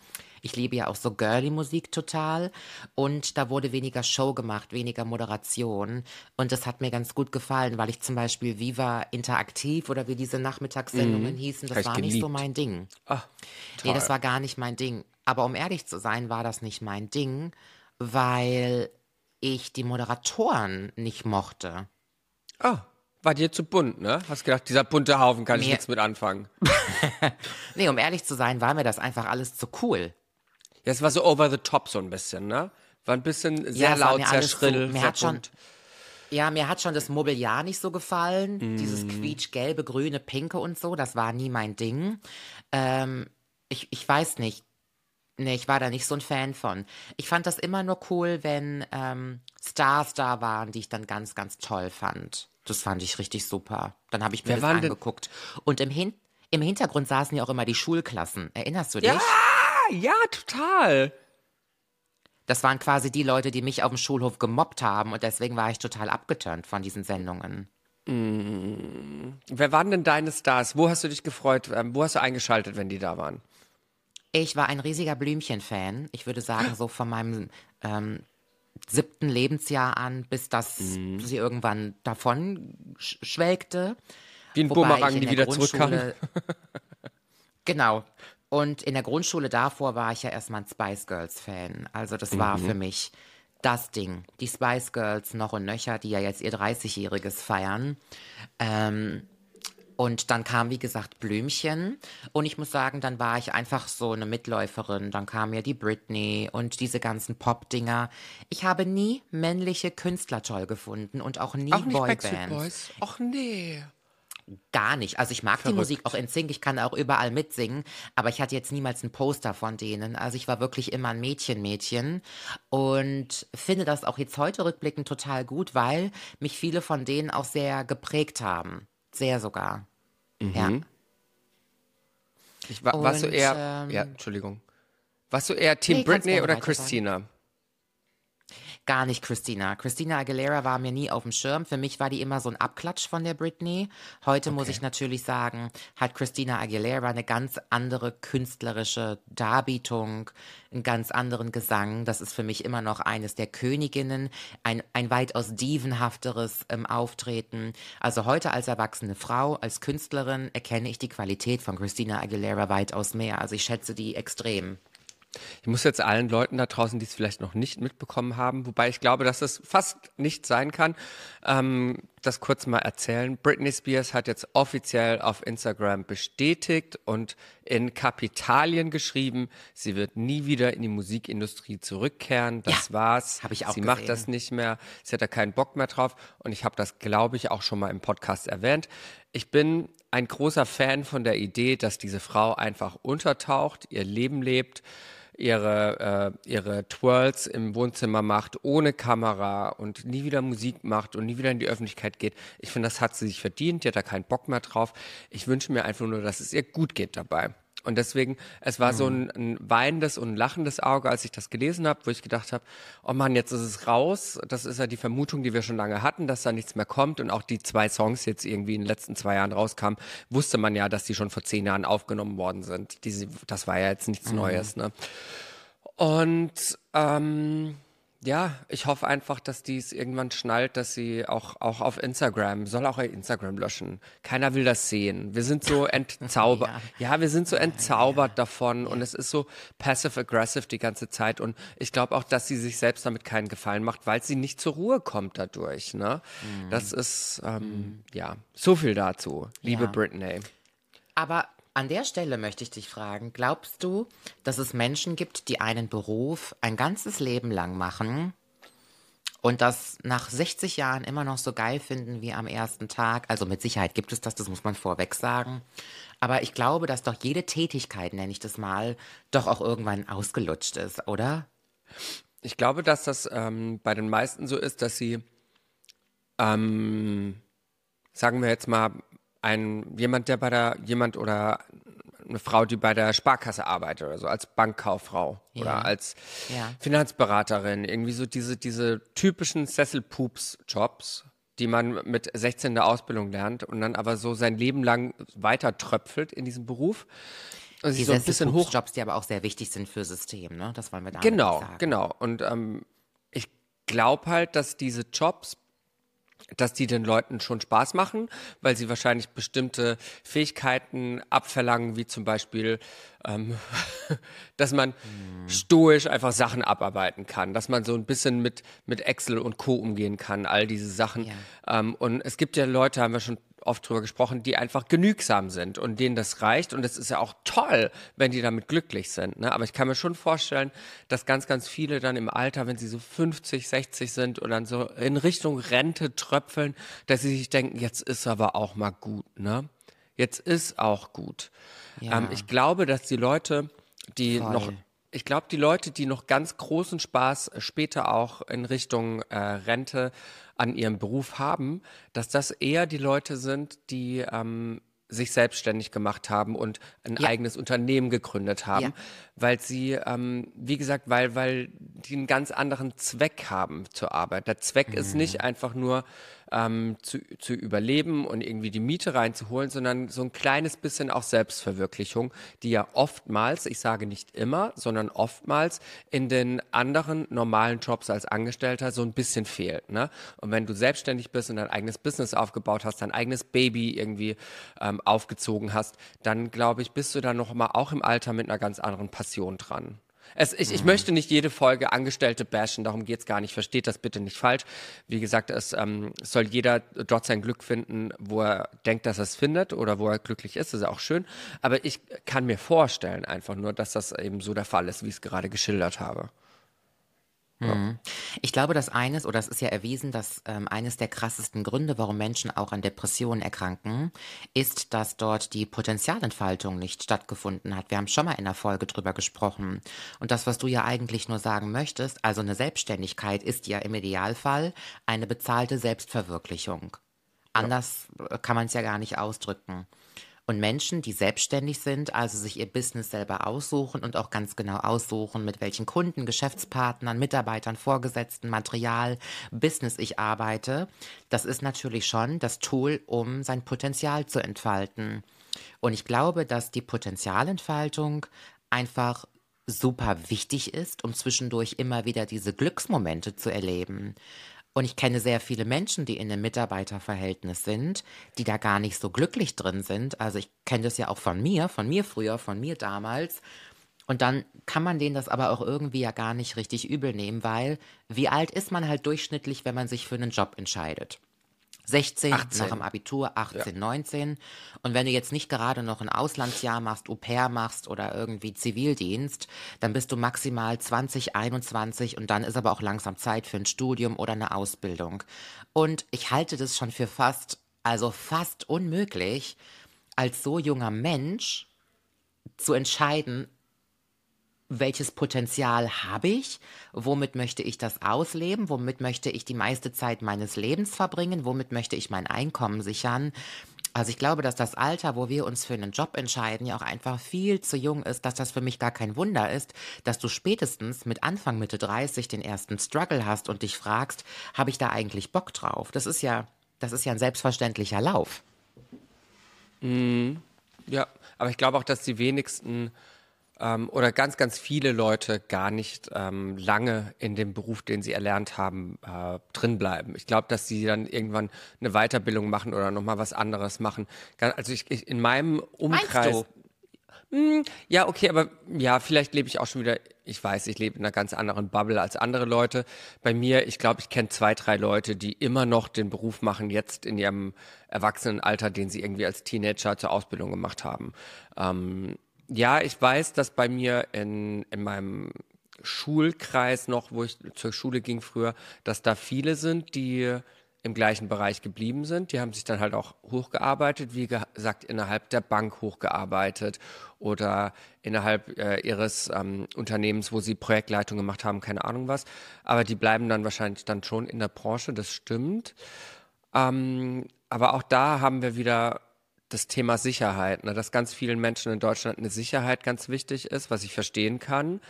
Ich liebe ja auch so Girly-Musik total. Und da wurde weniger Show gemacht, weniger Moderation. Und das hat mir ganz gut gefallen, weil ich zum Beispiel Viva Interaktiv oder wie diese Nachmittagssendungen mhm. hießen, das war geliebt. nicht so mein Ding. Ach, nee, das war gar nicht mein Ding. Aber um ehrlich zu sein, war das nicht mein Ding, weil ich die Moderatoren nicht mochte. Ah. War dir zu bunt, ne? Hast gedacht, dieser bunte Haufen kann ich nichts mit anfangen. nee, um ehrlich zu sein, war mir das einfach alles zu cool. Ja, es war so over the top so ein bisschen, ne? War ein bisschen sehr ja, laut, sehr schrill. So, mir hat schon, ja, mir hat schon das Mobiliar nicht so gefallen. Mm. Dieses quietschgelbe, grüne, pinke und so. Das war nie mein Ding. Ähm, ich, ich weiß nicht. Nee, ich war da nicht so ein Fan von. Ich fand das immer nur cool, wenn ähm, Stars da waren, die ich dann ganz, ganz toll fand. Das fand ich richtig super. Dann habe ich mir Wer das angeguckt. Und im, Hin im Hintergrund saßen ja auch immer die Schulklassen. Erinnerst du dich? Ja! Ja, total. Das waren quasi die Leute, die mich auf dem Schulhof gemobbt haben und deswegen war ich total abgeturnt von diesen Sendungen. Mm. Wer waren denn deine Stars? Wo hast du dich gefreut? Ähm, wo hast du eingeschaltet, wenn die da waren? Ich war ein riesiger Blümchen-Fan. Ich würde sagen, so von meinem ähm, siebten Lebensjahr an, bis das mm. sie irgendwann davon schwelgte. Wie ein Bumerang, die wieder zurückkam. genau. Und in der Grundschule davor war ich ja erstmal ein Spice Girls Fan. Also das war mhm. für mich das Ding. Die Spice Girls noch und nöcher, die ja jetzt ihr 30-jähriges feiern. Ähm, und dann kam, wie gesagt, Blümchen. Und ich muss sagen, dann war ich einfach so eine Mitläuferin. Dann kam mir die Britney und diese ganzen Pop-Dinger. Ich habe nie männliche Künstler toll gefunden und auch nie auch Boybands. Ach nee gar nicht. Also ich mag Verrückt. die Musik auch in Sync, ich kann auch überall mitsingen, aber ich hatte jetzt niemals ein Poster von denen. Also ich war wirklich immer ein Mädchen-Mädchen und finde das auch jetzt heute rückblickend total gut, weil mich viele von denen auch sehr geprägt haben. Sehr sogar. Mhm. Ja. Ich war, und, warst du eher, ähm, ja, Entschuldigung. Warst du eher Team nee, Britney oder Christina? Gar nicht Christina. Christina Aguilera war mir nie auf dem Schirm. Für mich war die immer so ein Abklatsch von der Britney. Heute muss ich natürlich sagen, hat Christina Aguilera eine ganz andere künstlerische Darbietung, einen ganz anderen Gesang. Das ist für mich immer noch eines der Königinnen, ein, ein weitaus dievenhafteres ähm, Auftreten. Also heute als erwachsene Frau, als Künstlerin erkenne ich die Qualität von Christina Aguilera weitaus mehr. Also ich schätze die extrem. Ich muss jetzt allen Leuten da draußen, die es vielleicht noch nicht mitbekommen haben, wobei ich glaube, dass es fast nicht sein kann, ähm, das kurz mal erzählen. Britney Spears hat jetzt offiziell auf Instagram bestätigt und in Kapitalien geschrieben, sie wird nie wieder in die Musikindustrie zurückkehren. Das Ja, war's. hab ich auch Sie macht gesehen. das nicht mehr. Sie hat da keinen Bock mehr drauf. Und ich habe das, glaube ich, auch schon mal im Podcast erwähnt. Ich bin ein großer Fan von der Idee, dass diese Frau einfach untertaucht, ihr Leben lebt, ihre, äh, ihre Twirls im Wohnzimmer macht, ohne Kamera und nie wieder Musik macht und nie wieder in die Öffentlichkeit geht. Ich finde, das hat sie sich verdient, die hat da keinen Bock mehr drauf. Ich wünsche mir einfach nur, dass es ihr gut geht dabei. Und deswegen, es war so ein, ein weinendes und ein lachendes Auge, als ich das gelesen habe, wo ich gedacht habe, oh Mann, jetzt ist es raus. Das ist ja die Vermutung, die wir schon lange hatten, dass da nichts mehr kommt. Und auch die zwei Songs jetzt irgendwie in den letzten zwei Jahren rauskamen, wusste man ja, dass die schon vor zehn Jahren aufgenommen worden sind. Diese, das war ja jetzt nichts Neues. Ne? Und ähm, ja, ich hoffe einfach, dass die es irgendwann schnallt, dass sie auch, auch auf Instagram, soll auch ihr Instagram löschen. Keiner will das sehen. Wir sind so entzaubert. ja. wir sind so entzaubert davon und es ist so passive-aggressive die ganze Zeit. Und ich glaube auch, dass sie sich selbst damit keinen Gefallen macht, weil sie nicht zur Ruhe kommt dadurch. Ne? Das ist, ähm, ja, so viel dazu, liebe Ja. Britney. Aber an der Stelle möchte ich dich fragen, glaubst du, dass es Menschen gibt, die einen Beruf ein ganzes Leben lang machen und das nach 60 Jahren immer noch so geil finden wie am ersten Tag? Also mit Sicherheit gibt es das, das muss man vorweg sagen. Aber ich glaube, dass doch jede Tätigkeit, nenne ich das mal, doch auch irgendwann ausgelutscht ist, oder? Ich glaube, dass das ähm, bei den meisten so ist, dass sie, ähm, sagen wir jetzt mal, ein jemand, der bei der jemand oder eine Frau, die bei der Sparkasse arbeitet oder so, als Bankkauffrau Ja. oder als Ja. Finanzberaterin, irgendwie so diese, diese typischen Sesselpups-Jobs, die man mit 16 in der Ausbildung lernt und dann aber so sein Leben lang weiter tröpfelt in diesem Beruf. Und sich Die so ein bisschen hoch Jobs, die aber auch sehr wichtig sind für System, ne? Das wollen wir da Genau, sagen. genau. Und ähm, ich glaube halt, dass diese Jobs, dass die den Leuten schon Spaß machen, weil sie wahrscheinlich bestimmte Fähigkeiten abverlangen, wie zum Beispiel, ähm, dass man stoisch einfach Sachen abarbeiten kann, dass man so ein bisschen mit, mit Excel und Co. umgehen kann, all diese Sachen. Ja. Ähm, und es gibt ja Leute, haben wir schon oft drüber gesprochen, die einfach genügsam sind und denen das reicht. Und es ist ja auch toll, wenn die damit glücklich sind. Ne? Aber ich kann mir schon vorstellen, dass ganz, ganz viele dann im Alter, wenn sie so 50, 60 sind und dann so in Richtung Rente tröpfeln, dass sie sich denken, jetzt ist aber auch mal gut. Ne? Jetzt ist auch gut. Ja. Ähm, ich glaube, dass die Leute, die Voll. noch ich glaube, die Leute, die noch ganz großen Spaß später auch in Richtung äh, Rente an ihrem Beruf haben, dass das eher die Leute sind, die ähm, sich selbstständig gemacht haben und ein Ja. eigenes Unternehmen gegründet haben, Ja. weil sie, ähm, wie gesagt, weil, weil die einen ganz anderen Zweck haben zur Arbeit. Der Zweck Mhm. ist nicht einfach nur ähm, zu, zu überleben und irgendwie die Miete reinzuholen, sondern so ein kleines bisschen auch Selbstverwirklichung, die ja oftmals, ich sage nicht immer, sondern oftmals in den anderen normalen Jobs als Angestellter so ein bisschen fehlt. Ne? Und wenn du selbstständig bist und dein eigenes Business aufgebaut hast, dein eigenes Baby irgendwie ähm, aufgezogen hast, dann glaube ich, bist du dann noch mal auch im Alter mit einer ganz anderen Passion dran. Es, ich, ich möchte nicht jede Folge Angestellte bashen, darum geht's gar nicht. Versteht das bitte nicht falsch. Wie gesagt, es ähm, soll jeder dort sein Glück finden, wo er denkt, dass er es findet oder wo er glücklich ist. Das ist auch schön. Aber ich kann mir vorstellen einfach nur, dass das eben so der Fall ist, wie ich es gerade geschildert habe. Ich glaube, dass eines, oder es ist ja erwiesen, dass ähm, eines der krassesten Gründe, warum Menschen auch an Depressionen erkranken, ist, dass dort die Potenzialentfaltung nicht stattgefunden hat. Wir haben schon mal in der Folge drüber gesprochen. Und das, was du ja eigentlich nur sagen möchtest, also eine Selbstständigkeit ist ja im Idealfall eine bezahlte Selbstverwirklichung. Anders äh, kann man es ja gar nicht ausdrücken. Und Menschen, die selbstständig sind, also sich ihr Business selber aussuchen und auch ganz genau aussuchen, mit welchen Kunden, Geschäftspartnern, Mitarbeitern, Vorgesetzten, Material, Business ich arbeite, das ist natürlich schon das Tool, um sein Potenzial zu entfalten. Und ich glaube, dass die Potenzialentfaltung einfach super wichtig ist, um zwischendurch immer wieder diese Glücksmomente zu erleben. Und ich kenne sehr viele Menschen, die in einem Mitarbeiterverhältnis sind, die da gar nicht so glücklich drin sind. Also ich kenne das ja auch von mir, von mir früher, von mir damals. Und dann kann man denen das aber auch irgendwie ja gar nicht richtig übel nehmen, weil wie alt ist man halt durchschnittlich, wenn man sich für einen Job entscheidet? 16 18. nach dem Abitur, 18, 19. Und wenn du jetzt nicht gerade noch ein Auslandsjahr machst, Au pair machst oder irgendwie Zivildienst, dann bist du maximal 20, 21 und dann ist aber auch langsam Zeit für ein Studium oder eine Ausbildung. Und ich halte das schon für fast, also fast unmöglich, als so junger Mensch zu entscheiden, welches Potenzial habe ich, womit möchte ich das ausleben, womit möchte ich die meiste Zeit meines Lebens verbringen, womit möchte ich mein Einkommen sichern. Also ich glaube, dass das Alter, wo wir uns für einen Job entscheiden, ja auch einfach viel zu jung ist, dass das für mich gar kein Wunder ist, dass du spätestens mit Anfang Mitte 30 den ersten Struggle hast und dich fragst, habe ich da eigentlich Bock drauf? Das ist ja, das ist ja ein selbstverständlicher Lauf. Ja, aber ich glaube auch, dass die wenigsten ähm, oder ganz, ganz viele Leute gar nicht ähm, lange in dem Beruf, den sie erlernt haben, äh, drin bleiben. Ich glaube, dass sie dann irgendwann eine Weiterbildung machen oder nochmal was anderes machen. Also ich, ich in meinem Umkreis. du? Hm, ja, okay, aber ja, vielleicht lebe ich auch schon wieder, ich weiß, ich lebe in einer ganz anderen Bubble als andere Leute. Bei mir, ich glaube, ich kenne zwei, drei Leute, die immer noch den Beruf machen, jetzt in ihrem Erwachsenenalter, den sie irgendwie als Teenager zur Ausbildung gemacht haben. Ähm, ja, ich weiß, dass bei mir in, in meinem Schulkreis noch, wo ich zur Schule ging früher, dass da viele sind, die im gleichen Bereich geblieben sind. Die haben sich dann halt auch hochgearbeitet, wie gesagt, innerhalb der Bank hochgearbeitet oder innerhalb äh, ihres ähm, Unternehmens, wo sie Projektleitung gemacht haben, keine Ahnung was. Aber die bleiben dann wahrscheinlich dann schon in der Branche, das stimmt. Ähm, aber auch da haben wir wieder das Thema Sicherheit, ne, dass ganz vielen Menschen in Deutschland eine Sicherheit ganz wichtig ist, was ich verstehen kann.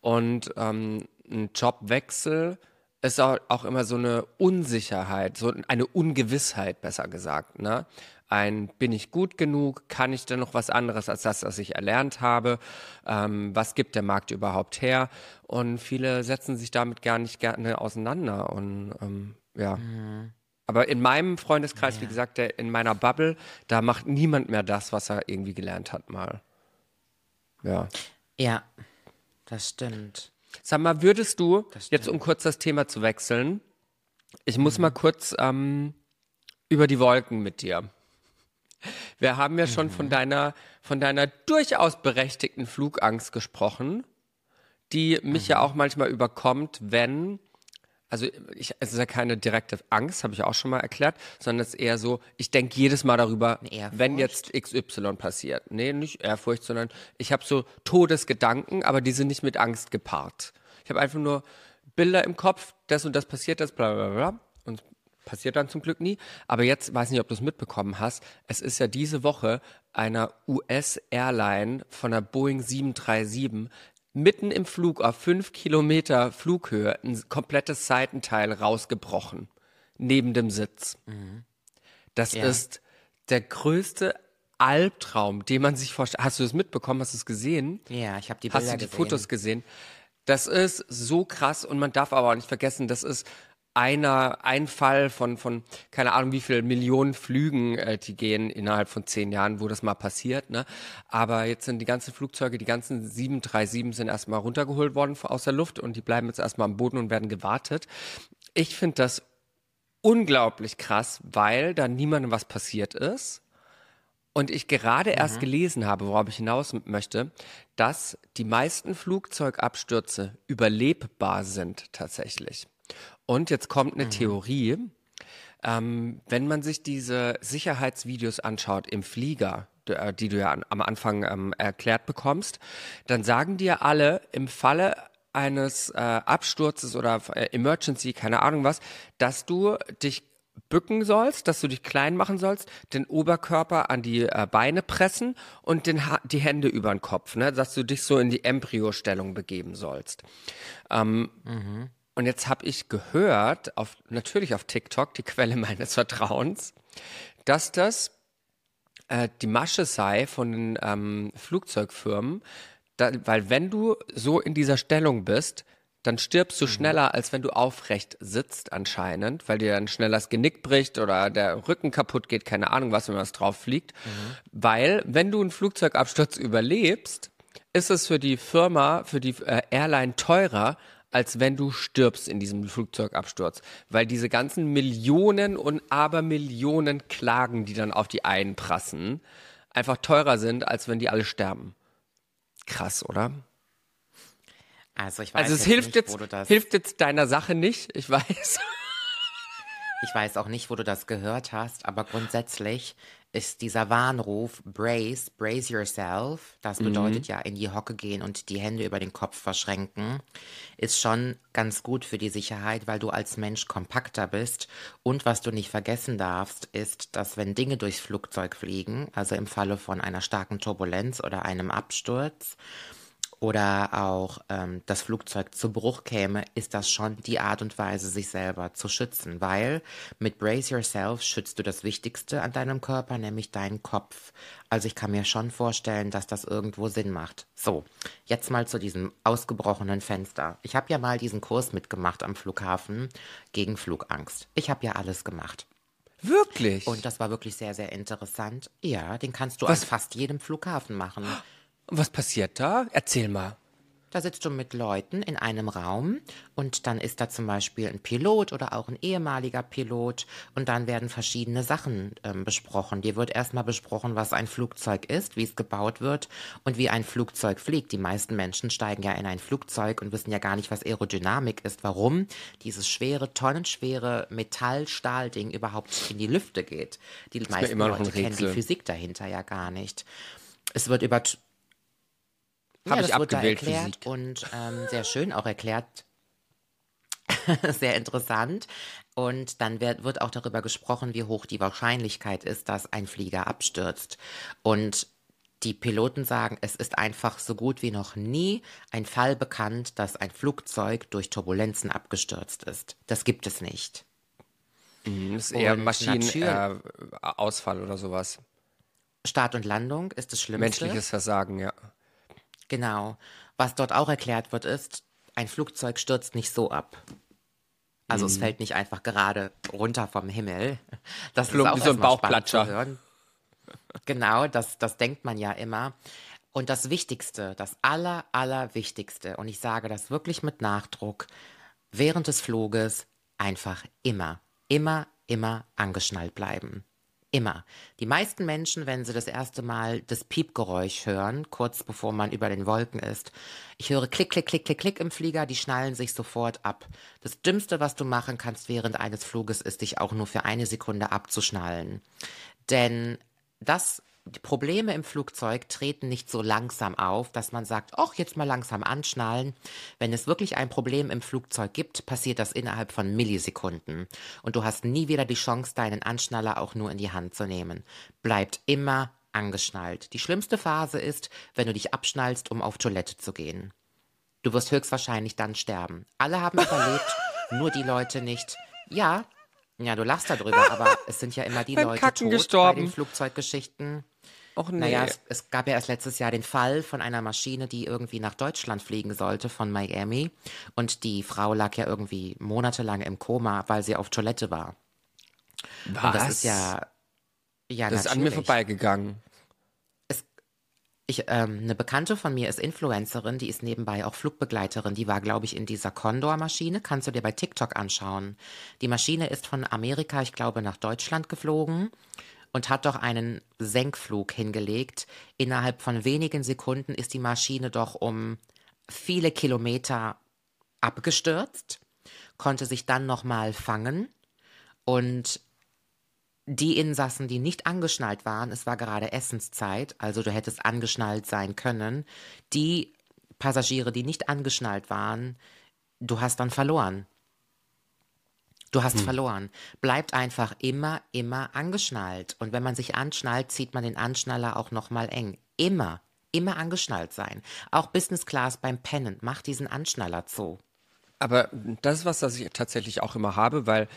Und ähm, ein Jobwechsel ist auch, auch immer so eine Unsicherheit, so eine Ungewissheit, besser gesagt. Ne? Ein, bin ich gut genug? Kann ich denn noch was anderes als das, was ich erlernt habe? Ähm, was gibt der Markt überhaupt her? Und viele setzen sich damit gar nicht gerne auseinander. Und ähm, ja. Aber in meinem Freundeskreis, wie gesagt, der, in meiner Bubble, da macht niemand mehr das, was er irgendwie gelernt hat mal. Ja. Ja, das stimmt. Sag mal, würdest du, jetzt um kurz das Thema zu wechseln, ich muss mal kurz ähm, über die Wolken mit dir. Wir haben ja schon von deiner, von deiner durchaus berechtigten Flugangst gesprochen, die mich ja auch manchmal überkommt, wenn, also ich, es ist ja keine direkte Angst, habe ich auch schon mal erklärt, sondern es ist eher so, ich denke jedes Mal darüber, wenn jetzt XY passiert. Nee, nicht Ehrfurcht, sondern ich habe so Todesgedanken, aber die sind nicht mit Angst gepaart. Ich habe einfach nur Bilder im Kopf, das und das passiert, das bla bla bla. Und passiert dann zum Glück nie. Aber jetzt, weiß nicht, ob du es mitbekommen hast, es ist ja diese Woche einer US-Airline von der Boeing 737 mitten im Flug auf fünf Kilometer Flughöhe ein komplettes Seitenteil rausgebrochen. Neben dem Sitz. Das Ja. ist der größte Albtraum, den man sich vorstellt. Hast du es mitbekommen? Hast du es gesehen? Ja, ich habe die Hast Bilder du die gesehen. Fotos gesehen? Das ist so krass und man darf aber auch nicht vergessen, das ist einer, ein Fall von, von, keine Ahnung, wie viel Millionen Flügen, äh, die gehen innerhalb von zehn Jahren, wo das mal passiert, ne? Aber jetzt sind die ganzen Flugzeuge, die ganzen 737 sind erstmal runtergeholt worden aus der Luft und die bleiben jetzt erstmal am Boden und werden gewartet. Ich finde das unglaublich krass, weil da niemandem was passiert ist. Und ich gerade erst gelesen habe, worauf ich hinaus möchte, dass die meisten Flugzeugabstürze überlebbar sind tatsächlich. Und jetzt kommt eine Theorie. Ähm, wenn man sich diese Sicherheitsvideos anschaut im Flieger, äh, die du ja an, am Anfang ähm, erklärt bekommst, dann sagen dir alle im Falle eines äh, Absturzes oder äh, Emergency, keine Ahnung was, dass du dich bücken sollst, dass du dich klein machen sollst, den Oberkörper an die äh, Beine pressen und den ha die Hände über den Kopf, ne? dass du dich so in die Embryostellung begeben sollst. Ähm, mhm. Und jetzt habe ich gehört, auf, natürlich auf TikTok, die Quelle meines Vertrauens, dass das äh, die Masche sei von den ähm, Flugzeugfirmen, da, weil wenn du so in dieser Stellung bist, dann stirbst du mhm. schneller, als wenn du aufrecht sitzt anscheinend, weil dir dann schneller das Genick bricht oder der Rücken kaputt geht, keine Ahnung was, wenn was drauf fliegt. Mhm. Weil, wenn du einen Flugzeugabsturz überlebst, ist es für die Firma, für die äh, Airline teurer, als wenn du stirbst in diesem Flugzeugabsturz. Weil diese ganzen Millionen und Abermillionen Klagen, die dann auf die einprassen, einfach teurer sind, als wenn die alle sterben. Krass, oder? Also ich weiß also es hilft nicht, jetzt, hilft jetzt deiner Sache nicht, ich weiß. Ich weiß auch nicht, wo du das gehört hast, aber grundsätzlich ist dieser Warnruf brace, brace yourself, das mhm. bedeutet ja in die Hocke gehen und die Hände über den Kopf verschränken, ist schon ganz gut für die Sicherheit, weil du als Mensch kompakter bist. Und was du nicht vergessen darfst, ist, dass wenn Dinge durchs Flugzeug fliegen, also im Falle von einer starken Turbulenz oder einem Absturz, oder auch ähm, das Flugzeug zu Bruch käme, ist das schon die Art und Weise, sich selber zu schützen, weil mit Brace Yourself schützt du das Wichtigste an deinem Körper, nämlich deinen Kopf. Also ich kann mir schon vorstellen, dass das irgendwo Sinn macht. So, jetzt mal zu diesem ausgebrochenen Fenster. Ich habe ja mal diesen Kurs mitgemacht am Flughafen gegen Flugangst. Ich habe ja alles gemacht. Wirklich? Und das war wirklich sehr, sehr interessant. Ja, den kannst du Was? an fast jedem Flughafen machen. Und was passiert da? Erzähl mal. Da sitzt du mit Leuten in einem Raum und dann ist da zum Beispiel ein Pilot oder auch ein ehemaliger Pilot und dann werden verschiedene Sachen ähm, besprochen. Dir wird erstmal besprochen, was ein Flugzeug ist, wie es gebaut wird und wie ein Flugzeug fliegt. Die meisten Menschen steigen ja in ein Flugzeug und wissen ja gar nicht, was Aerodynamik ist, warum dieses schwere, tonnenschwere Metall-Stahl-Ding überhaupt in die Lüfte geht. Die meisten Leute kennen die Physik dahinter ja gar nicht. Es wird über habe ja, ich abgewählt. erklärt Physik. und ähm, sehr schön auch erklärt. sehr interessant. Und dann wird, wird auch darüber gesprochen, wie hoch die Wahrscheinlichkeit ist, dass ein Flieger abstürzt. Und die Piloten sagen, es ist einfach so gut wie noch nie ein Fall bekannt, dass ein Flugzeug durch Turbulenzen abgestürzt ist. Das gibt es nicht. Mhm, das ist eher Maschinenausfall äh, oder sowas. Start und Landung ist das Schlimmste. Menschliches Versagen, ja. Genau. Was dort auch erklärt wird, ist, ein Flugzeug stürzt nicht so ab. Also mhm. es fällt nicht einfach gerade runter vom Himmel. Das Flug, ist auch so ein Bauchplatscher. Genau, das, das denkt man ja immer. Und das Wichtigste, das Aller, Allerwichtigste, und ich sage das wirklich mit Nachdruck, während des Fluges einfach immer, immer, immer angeschnallt bleiben. Immer. Die meisten Menschen, wenn sie das erste Mal das Piepgeräusch hören, kurz bevor man über den Wolken ist, ich höre Klick, Klick, Klick, Klick, Klick im Flieger, die schnallen sich sofort ab. Das Dümmste, was du machen kannst während eines Fluges, ist dich auch nur für eine Sekunde abzuschnallen. Denn das die Probleme im Flugzeug treten nicht so langsam auf, dass man sagt, ach, jetzt mal langsam anschnallen. Wenn es wirklich ein Problem im Flugzeug gibt, passiert das innerhalb von Millisekunden. Und du hast nie wieder die Chance, deinen Anschnaller auch nur in die Hand zu nehmen. Bleibt immer angeschnallt. Die schlimmste Phase ist, wenn du dich abschnallst, um auf Toilette zu gehen. Du wirst höchstwahrscheinlich dann sterben. Alle haben überlebt, nur die Leute nicht. Ja, ja, du lachst darüber, aber es sind ja immer die Leute Kacken tot gestorben. bei den Flugzeuggeschichten. Och nee. Naja, es, es, gab ja erst letztes Jahr den Fall von einer Maschine, die irgendwie nach Deutschland fliegen sollte von Miami. Und die Frau lag ja irgendwie monatelang im Koma, weil sie auf Toilette war. Was? Und das ist ja. Ja, das natürlich. ist an mir vorbeigegangen. Ich, ähm, eine Bekannte von mir ist Influencerin, die ist nebenbei auch Flugbegleiterin. Die war, glaube ich, in dieser Condor-Maschine. Kannst du dir bei TikTok anschauen. Die Maschine ist von Amerika, ich glaube, nach Deutschland geflogen und hat doch einen Senkflug hingelegt. Innerhalb von wenigen Sekunden ist die Maschine doch um viele Kilometer abgestürzt, konnte sich dann nochmal fangen und die Insassen, die nicht angeschnallt waren, es war gerade Essenszeit, also du hättest angeschnallt sein können, die Passagiere, die nicht angeschnallt waren, du hast dann verloren. Du hast verloren. Bleibt einfach immer, immer angeschnallt. Und wenn man sich anschnallt, zieht man den Anschnaller auch nochmal eng. Immer, immer angeschnallt sein. Auch Business Class beim Pennen. Mach diesen Anschnaller zu. Aber das ist was, das ich tatsächlich auch immer habe, weil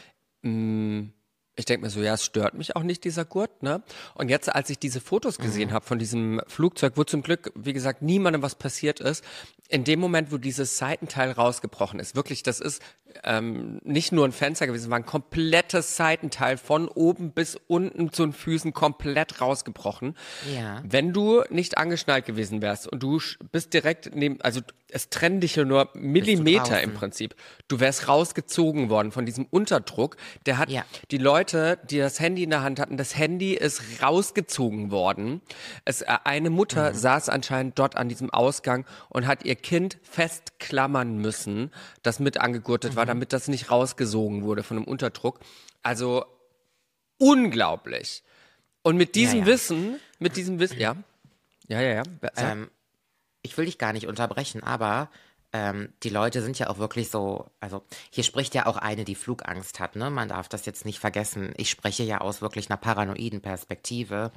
mh, ich denke mir so, ja, es stört mich auch nicht, dieser Gurt, ne? Und jetzt, als ich diese Fotos gesehen habe von diesem Flugzeug, wo zum Glück, wie gesagt, niemandem was passiert ist, in dem Moment, wo dieses Seitenteil rausgebrochen ist, wirklich, das ist ähm, nicht nur ein Fenster gewesen, war ein komplettes Seitenteil von oben bis unten zu den Füßen komplett rausgebrochen. Ja. Wenn du nicht angeschnallt gewesen wärst und du bist direkt neben, also es trennt dich ja nur Millimeter im. Prinzip. Du wärst rausgezogen worden von diesem Unterdruck. Der hat Ja. die Leute, die das Handy in der Hand hatten, das Handy ist rausgezogen worden. Es, äh, eine Mutter Mhm. saß anscheinend dort an diesem Ausgang und hat ihr Kind festklammern müssen, das mit angegurtet Mhm. war, damit das nicht rausgesogen wurde von dem Unterdruck. Also unglaublich. Und mit diesem ja. Wissen, mit diesem Wissen, ja. Ja, ja, ja. Ähm, ich will dich gar nicht unterbrechen, aber ähm, die Leute sind ja auch wirklich so, also hier spricht ja auch eine, die Flugangst hat, ne? Man darf das jetzt nicht vergessen. Ich spreche ja aus wirklich einer paranoiden Perspektive.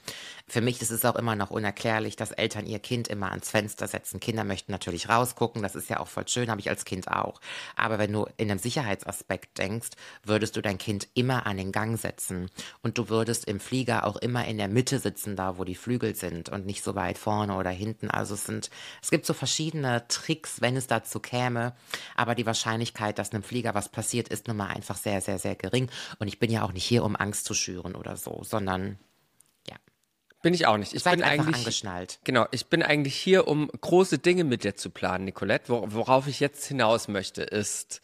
Für mich ist es auch immer noch unerklärlich, dass Eltern ihr Kind immer ans Fenster setzen. Kinder möchten natürlich rausgucken, das ist ja auch voll schön, habe ich als Kind auch. Aber wenn du in einem Sicherheitsaspekt denkst, würdest du dein Kind immer an den Gang setzen und du würdest im Flieger auch immer in der Mitte sitzen, da wo die Flügel sind und nicht so weit vorne oder hinten. Also es sind, es gibt so verschiedene Tricks, wenn es dazu käme, aber die Wahrscheinlichkeit, dass einem Flieger was passiert, ist nun mal einfach sehr, sehr, sehr gering. Und ich bin ja auch nicht hier, um Angst zu schüren oder so, sondern ja, bin ich auch nicht. Ich seid bin einfach eigentlich angeschnallt. Genau, ich bin eigentlich hier, um große Dinge mit dir zu planen, Nicolette. Wor worauf ich jetzt hinaus möchte, ist,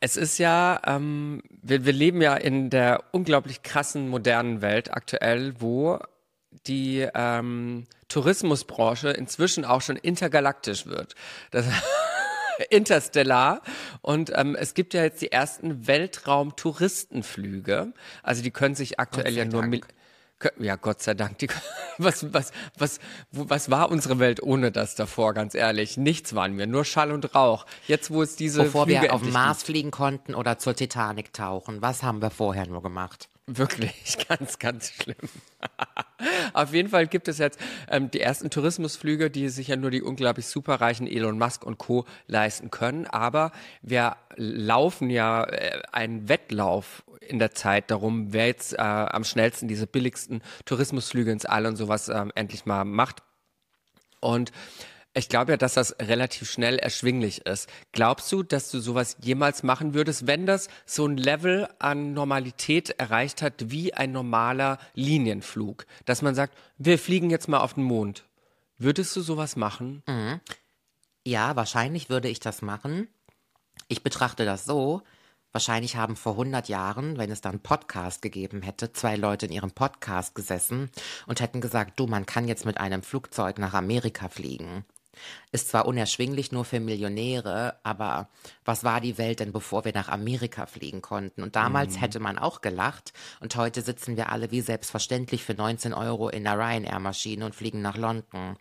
es ist ja, ähm, wir, wir leben ja in der unglaublich krassen modernen Welt aktuell, wo die ähm, Tourismusbranche inzwischen auch schon intergalaktisch wird. Das interstellar. Und ähm, es gibt ja jetzt die ersten Weltraum-Touristenflüge. Also die können sich aktuell ja nur Dank. Ja, Gott sei Dank. Die, was, was, was, was war unsere Welt ohne das davor, ganz ehrlich? Nichts waren wir, nur Schall und Rauch. Jetzt, wo es diese Bevor Flüge wir auf den Mars fliegen konnten oder zur Titanic tauchen, was haben wir vorher nur gemacht? Wirklich, ganz, ganz schlimm. Auf jeden Fall gibt es jetzt ähm, die ersten Tourismusflüge, die sich ja nur die unglaublich superreichen Elon Musk und Co. leisten können. Aber wir laufen ja äh, einen Wettlauf in der Zeit darum, wer jetzt äh, am schnellsten diese billigsten Tourismusflüge ins All und sowas ähm, endlich mal macht. Und ich glaube ja, dass das relativ schnell erschwinglich ist. Glaubst du, dass du sowas jemals machen würdest, wenn das so ein Level an Normalität erreicht hat wie ein normaler Linienflug? Dass man sagt, wir fliegen jetzt mal auf den Mond. Würdest du sowas machen? Ja, wahrscheinlich würde ich das machen. Ich betrachte das so. Wahrscheinlich haben vor 100 Jahren, wenn es dann Podcast gegeben hätte, zwei Leute in ihrem Podcast gesessen und hätten gesagt, du, man kann jetzt mit einem Flugzeug nach Amerika fliegen. Ist zwar unerschwinglich nur für Millionäre, aber was war die Welt denn, bevor wir nach Amerika fliegen konnten? Und damals hätte man auch gelacht und heute sitzen wir alle wie selbstverständlich für 19 Euro in der Ryanair-Maschine und fliegen nach London.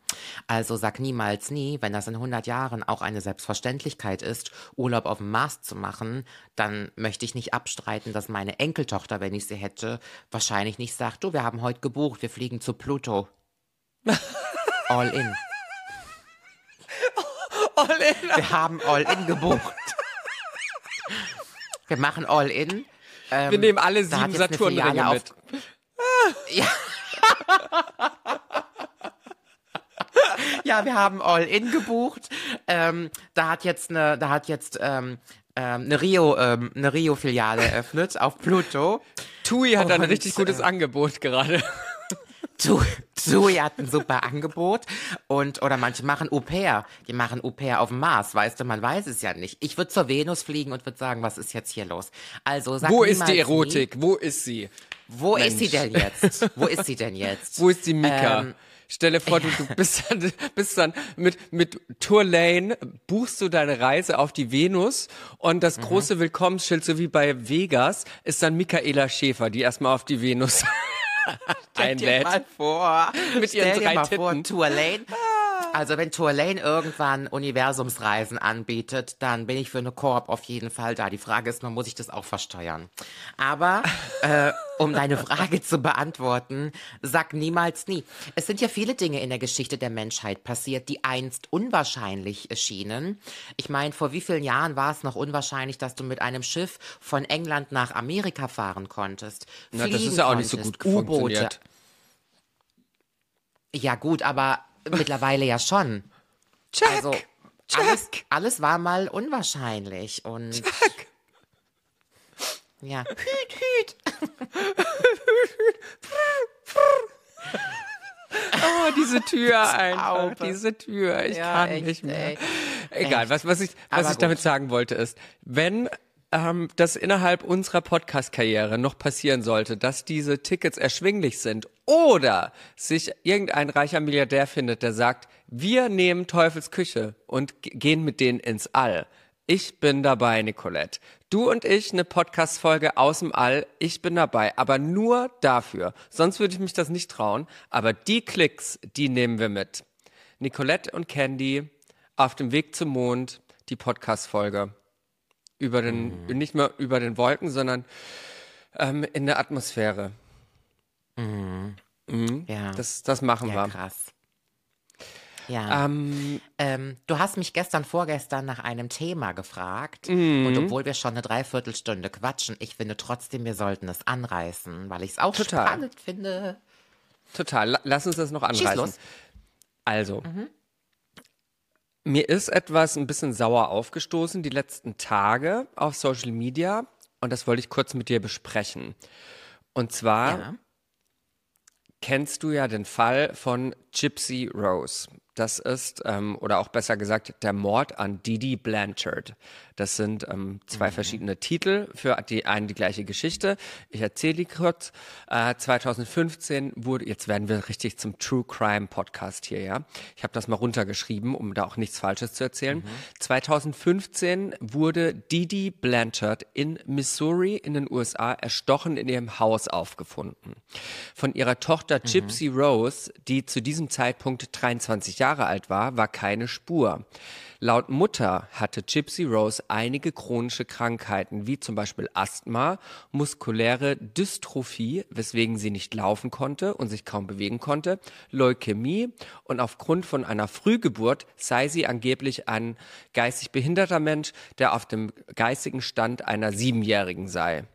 Also sag niemals nie, wenn das in 100 Jahren auch eine Selbstverständlichkeit ist, Urlaub auf dem Mars zu machen, dann möchte ich nicht abstreiten, dass meine Enkeltochter, wenn ich sie hätte, wahrscheinlich nicht sagt, du, wir haben heute gebucht, wir fliegen zu Pluto. All in. All in. Wir haben All-In gebucht. Wir machen All-In. Ähm, Wir nehmen alle sieben Saturnringe mit. Ja. ja, wir haben All-In gebucht. Ähm, da hat jetzt eine, da hat jetzt ähm, ähm, eine Rio, ähm, eine Rio-Filiale eröffnet auf Pluto. Tui hat ein Und, richtig gutes äh, Angebot gerade. Tu- Tui hat ein super Angebot und oder manche machen Au pair, die machen Au pair auf dem Mars, weißt du, man weiß es ja nicht. Ich würde zur Venus fliegen und würde sagen, was ist jetzt hier los? Also sag Wo ist die nie, Erotik? Wo ist sie? Wo ist sie Mensch. denn jetzt? Wo ist sie denn jetzt? Wo ist die Mika? Ähm, Stell dir vor, du, du bist dann, bist dann mit, mit Tourlane, buchst du deine Reise auf die Venus und Mhm. das große Willkommensschild, so wie bei Vegas, ist dann Michaela Schäfer, die erstmal auf die Venus einlädt. mal vor, Mit stell ihren dir drei mal vor, Titten. Tourlane. Also wenn Tourlane irgendwann Universumsreisen anbietet, dann bin ich für eine Koop auf jeden Fall da. Die Frage ist nur, muss ich das auch versteuern? Aber äh, um deine Frage zu beantworten, sag niemals nie. Es sind ja viele Dinge in der Geschichte der Menschheit passiert, die einst unwahrscheinlich erschienen. Ich meine, vor wie vielen Jahren war es noch unwahrscheinlich, dass du mit einem Schiff von England nach Amerika fahren konntest? Na, das ist ja auch nicht so gut funktioniert. Ja gut, aber mittlerweile ja schon. Check, Also check. alles, alles war mal unwahrscheinlich und Check. Ja. Oh, diese Tür einfach, diese Tür. Ich Ja, kann echt, nicht mehr. ey. Egal, Echt. was, was ich, was Aber ich damit gut. sagen wollte ist, wenn ähm, das innerhalb unserer Podcast-Karriere noch passieren sollte, dass diese Tickets erschwinglich sind oder sich irgendein reicher Milliardär findet, der sagt, wir nehmen Teufels Küche und gehen mit denen ins All. Ich bin dabei, Nicolette. Du und ich eine Podcast-Folge aus dem All. Ich bin dabei, aber nur dafür. Sonst würde ich mich das nicht trauen. Aber die Klicks, die nehmen wir mit. Nicolette und Candy auf dem Weg zum Mond, die Podcast-Folge. Über den, nicht mehr über den Wolken, sondern ähm, in der Atmosphäre. Ja, Das, das machen ja wir. krass. Ja. Ähm, Ähm, du hast mich gestern, vorgestern nach einem Thema gefragt. Mhm. Und obwohl wir schon eine Dreiviertelstunde quatschen, ich finde trotzdem, wir sollten es anreißen, weil ich es auch Total. spannend finde. total. La- Lass uns das noch anreißen. Also, mir ist etwas ein bisschen sauer aufgestoßen die letzten Tage auf Social Media und das wollte ich kurz mit dir besprechen. Und zwar Ja. kennst du ja den Fall von Gypsy Rose. Das ist, ähm, oder auch besser gesagt, der Mord an Didi Blanchard. Das sind ähm, zwei verschiedene Titel für die eine die gleiche Geschichte. Ich erzähle die kurz. Äh, 2015 wurde, jetzt werden wir richtig zum True Crime Podcast hier, ja. Ich habe das mal runtergeschrieben, um da auch nichts Falsches zu erzählen. 2015 wurde Didi Blanchard in Missouri in den USA erstochen in ihrem Haus aufgefunden. Von ihrer Tochter Gypsy Rose, die zu diesem Zeitpunkt 23 Jahre alt war, war keine Spur. Laut Mutter hatte Gypsy Rose einige chronische Krankheiten, wie zum Beispiel Asthma, muskuläre Dystrophie, weswegen sie nicht laufen konnte und sich kaum bewegen konnte, Leukämie und aufgrund von einer Frühgeburt sei sie angeblich ein geistig behinderter Mensch, der auf dem geistigen Stand einer Siebenjährigen sei.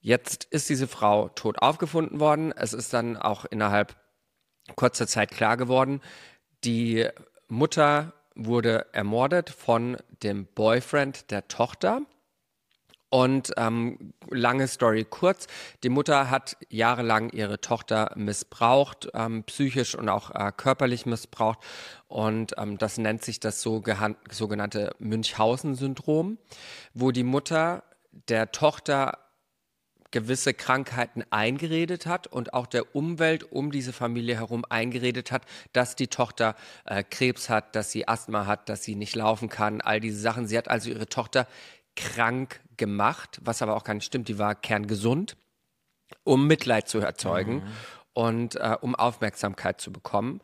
Jetzt ist diese Frau tot aufgefunden worden. Es ist dann auch innerhalb kurzer Zeit klar geworden, die Mutter wurde ermordet von dem Boyfriend der Tochter. Und ähm, lange Story kurz, die Mutter hat jahrelang ihre Tochter missbraucht, ähm, psychisch und auch äh, körperlich missbraucht. Und ähm, das nennt sich das sogenannte Münchhausen-Syndrom, wo die Mutter der Tochter gewisse Krankheiten eingeredet hat und auch der Umwelt um diese Familie herum eingeredet hat, dass die Tochter äh, Krebs hat, dass sie Asthma hat, dass sie nicht laufen kann, all diese Sachen. Sie hat also ihre Tochter krank gemacht, was aber auch gar nicht stimmt, die war kerngesund, um Mitleid zu erzeugen und äh, um Aufmerksamkeit zu bekommen.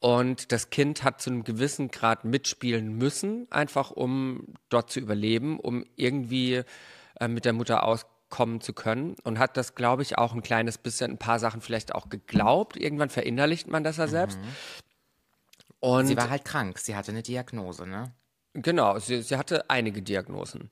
Und das Kind hat zu einem gewissen Grad mitspielen müssen, einfach um dort zu überleben, um irgendwie äh, mit der Mutter auskommen zu können. Und hat das, glaube ich, auch ein kleines bisschen, ein paar Sachen vielleicht auch geglaubt. Irgendwann verinnerlicht man das ja selbst. Und Sie war halt krank, sie hatte eine Diagnose, ne? Genau, sie, sie hatte einige Diagnosen.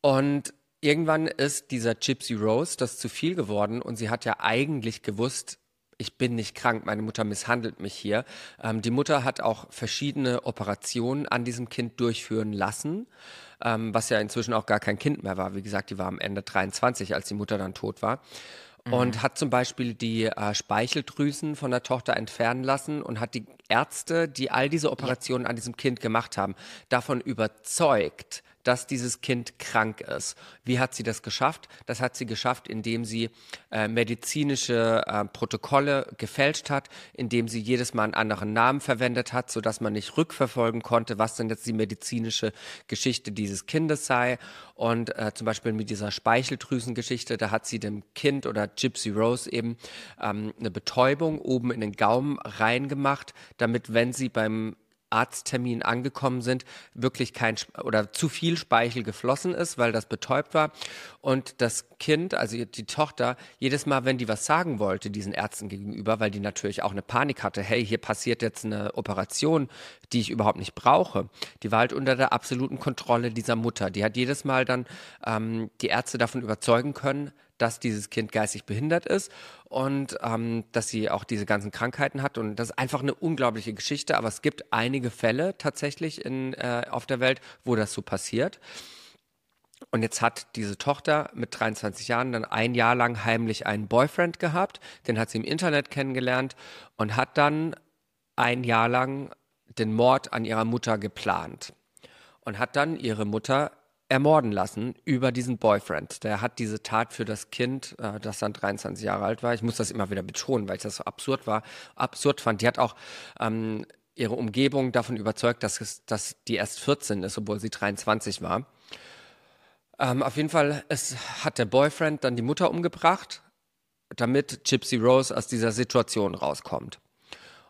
Und irgendwann ist dieser Gypsy Rose das zu viel geworden und sie hat ja eigentlich gewusst, ich bin nicht krank, meine Mutter misshandelt mich hier. Ähm, die Mutter hat auch verschiedene Operationen an diesem Kind durchführen lassen, ähm, was ja inzwischen auch gar kein Kind mehr war. Wie gesagt, die war am Ende 23, als die Mutter dann tot war. Und hat zum Beispiel die äh, Speicheldrüsen von der Tochter entfernen lassen und hat die Ärzte, die all diese Operationen an diesem Kind gemacht haben, davon überzeugt, dass dieses Kind krank ist. Wie hat sie das geschafft? Das hat sie geschafft, indem sie äh, medizinische äh, Protokolle gefälscht hat, indem sie jedes Mal einen anderen Namen verwendet hat, sodass man nicht rückverfolgen konnte, was denn jetzt die medizinische Geschichte dieses Kindes sei. Und äh, zum Beispiel mit dieser Speicheldrüsengeschichte, da hat sie dem Kind oder Gypsy Rose eben ähm, eine Betäubung oben in den Gaumen reingemacht, damit wenn sie beim Arzttermin angekommen sind, wirklich kein oder zu viel Speichel geflossen ist, weil das betäubt war. Und das Kind, also die Tochter, jedes Mal, wenn die was sagen wollte, diesen Ärzten gegenüber, weil die natürlich auch eine Panik hatte, hey, hier passiert jetzt eine Operation, die ich überhaupt nicht brauche. Die war halt unter der absoluten Kontrolle dieser Mutter. Die hat jedes Mal dann ähm, die Ärzte davon überzeugen können, dass dieses Kind geistig behindert ist und ähm, dass sie auch diese ganzen Krankheiten hat. Und das ist einfach eine unglaubliche Geschichte. Aber es gibt einige Fälle tatsächlich in, äh, auf der Welt, wo das so passiert. Und jetzt hat diese Tochter mit 23 Jahren dann ein Jahr lang heimlich einen Boyfriend gehabt. Den hat sie im Internet kennengelernt und hat dann ein Jahr lang den Mord an ihrer Mutter geplant. Und hat dann ihre Mutter ermorden lassen über diesen Boyfriend. Der hat diese Tat für das Kind, äh, das dann 23 Jahre alt war. Ich muss das immer wieder betonen, weil ich das so absurd war, absurd fand. Die hat auch ähm, ihre Umgebung davon überzeugt, dass, es, dass die erst 14 ist, obwohl sie 23 war. Ähm, auf jeden Fall es hat der Boyfriend dann die Mutter umgebracht, damit Gypsy Rose aus dieser Situation rauskommt.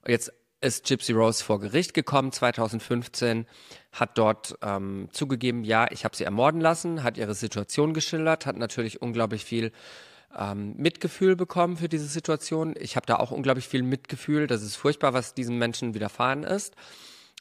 Jetzt ist Gypsy Rose vor Gericht gekommen 2015, hat dort ähm, zugegeben, ja, ich habe sie ermorden lassen, hat ihre Situation geschildert, hat natürlich unglaublich viel ähm, Mitgefühl bekommen für diese Situation. Ich habe da auch unglaublich viel Mitgefühl. Das ist furchtbar, was diesen Menschen widerfahren ist.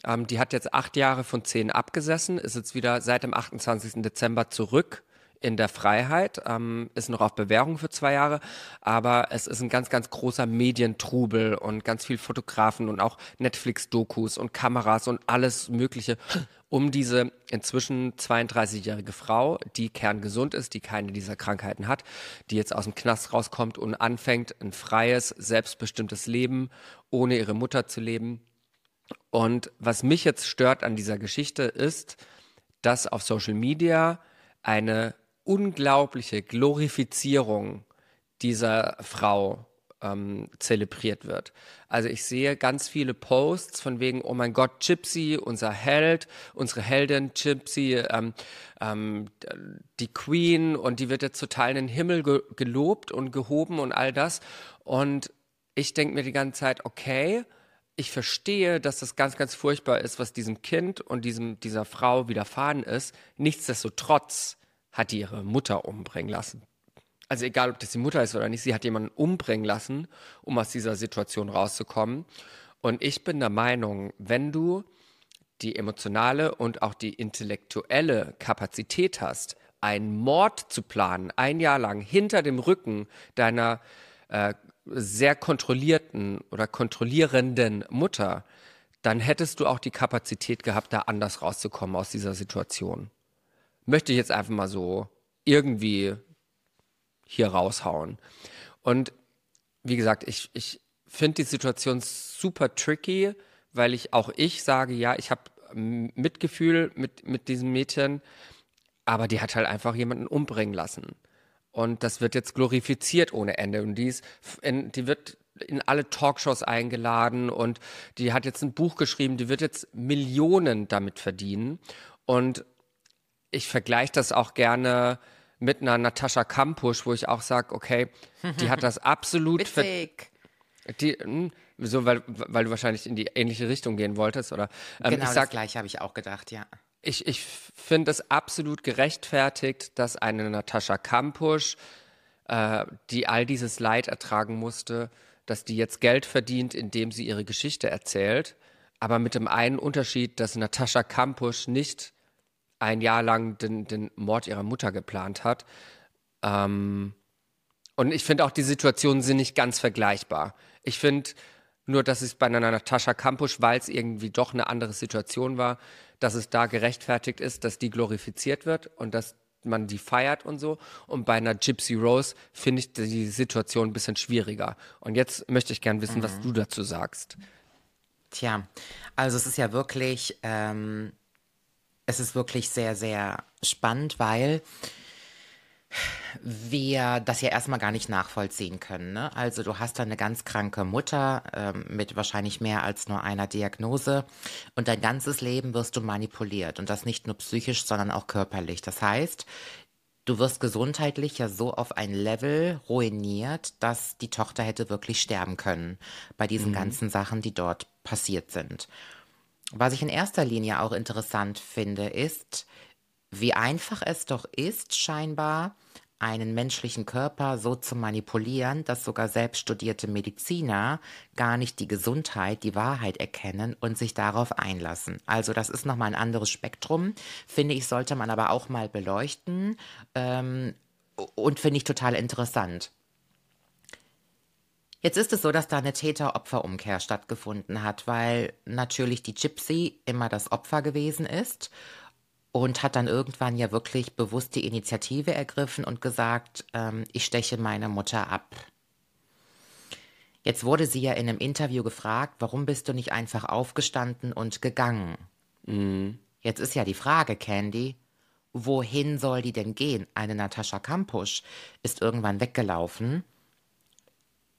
Ähm, die hat jetzt acht Jahre von zehn abgesessen, ist jetzt wieder seit dem 28. Dezember zurück in der Freiheit, ähm, ist noch auf Bewährung für zwei Jahre, aber es ist ein ganz, ganz großer Medientrubel und ganz viel Fotografen und auch Netflix-Dokus und Kameras und alles Mögliche um diese inzwischen 32-jährige Frau, die kerngesund ist, die keine dieser Krankheiten hat, die jetzt aus dem Knast rauskommt und anfängt, ein freies, selbstbestimmtes Leben ohne ihre Mutter zu leben. Und was mich jetzt stört an dieser Geschichte ist, dass auf Social Media eine unglaubliche Glorifizierung dieser Frau ähm, zelebriert wird. Also ich sehe ganz viele Posts von wegen, oh mein Gott, Gypsy, unser Held, unsere Heldin Gypsy, ähm, ähm, die Queen und die wird jetzt total in den Himmel ge gelobt und gehoben und all das. Und ich denke mir die ganze Zeit, okay, ich verstehe, dass das ganz, ganz furchtbar ist, was diesem Kind und diesem, dieser Frau widerfahren ist. Nichtsdestotrotz hat die ihre Mutter umbringen lassen. Also egal, ob das die Mutter ist oder nicht, sie hat jemanden umbringen lassen, um aus dieser Situation rauszukommen. Und ich bin der Meinung, wenn du die emotionale und auch die intellektuelle Kapazität hast, einen Mord zu planen, ein Jahr lang hinter dem Rücken deiner äh, sehr kontrollierten oder kontrollierenden Mutter, dann hättest du auch die Kapazität gehabt, da anders rauszukommen aus dieser Situation möchte ich jetzt einfach mal so irgendwie hier raushauen. Und wie gesagt, ich, ich finde die Situation super tricky, weil ich auch ich sage, ja, ich habe Mitgefühl mit, mit diesem Mädchen, aber die hat halt einfach jemanden umbringen lassen. Und das wird jetzt glorifiziert ohne Ende. Und die, ist in, die wird in alle Talkshows eingeladen und die hat jetzt ein Buch geschrieben, die wird jetzt Millionen damit verdienen. Und ich vergleiche das auch gerne mit einer Natascha Kampusch, wo ich auch sage, okay, die hat das absolut Witzig. Die, hm, so, weil, weil du wahrscheinlich in die ähnliche Richtung gehen wolltest, oder? Ähm, genau, ich sag, das gleiche habe ich auch gedacht, ja. Ich, ich finde es absolut gerechtfertigt, dass eine Natascha Kampusch, äh, die all dieses Leid ertragen musste, dass die jetzt Geld verdient, indem sie ihre Geschichte erzählt. Aber mit dem einen Unterschied, dass Natascha Kampusch nicht ein Jahr lang den, den Mord ihrer Mutter geplant hat. Ähm, und ich finde auch, die Situationen sind nicht ganz vergleichbar. Ich finde nur, dass es bei einer Natascha Kampusch, weil es irgendwie doch eine andere Situation war, dass es da gerechtfertigt ist, dass die glorifiziert wird und dass man die feiert und so. Und bei einer Gypsy Rose finde ich die Situation ein bisschen schwieriger. Und jetzt möchte ich gern wissen, mhm. was du dazu sagst. Tja, also es ist ja wirklich ähm, es ist wirklich sehr, sehr spannend, weil wir das ja erstmal gar nicht nachvollziehen können. Ne? Also du hast da eine ganz kranke Mutter ähm, mit wahrscheinlich mehr als nur einer Diagnose und dein ganzes Leben wirst du manipuliert und das nicht nur psychisch, sondern auch körperlich. Das heißt, du wirst gesundheitlich ja so auf ein Level ruiniert, dass die Tochter hätte wirklich sterben können bei diesen mhm. ganzen Sachen, die dort passiert sind. Was ich in erster Linie auch interessant finde, ist, wie einfach es doch ist, scheinbar einen menschlichen Körper so zu manipulieren, dass sogar selbst studierte Mediziner gar nicht die Gesundheit, die Wahrheit erkennen und sich darauf einlassen. Also das ist nochmal ein anderes Spektrum, finde ich, sollte man aber auch mal beleuchten ähm, und finde ich total interessant. Jetzt ist es so, dass da eine Täter-Opfer-Umkehr stattgefunden hat, weil natürlich die Gypsy immer das Opfer gewesen ist und hat dann irgendwann ja wirklich bewusst die Initiative ergriffen und gesagt, ähm, ich steche meine Mutter ab. Jetzt wurde sie ja in einem Interview gefragt, warum bist du nicht einfach aufgestanden und gegangen? Mhm. Jetzt ist ja die Frage, Candy, wohin soll die denn gehen? Eine Natascha Kampusch ist irgendwann weggelaufen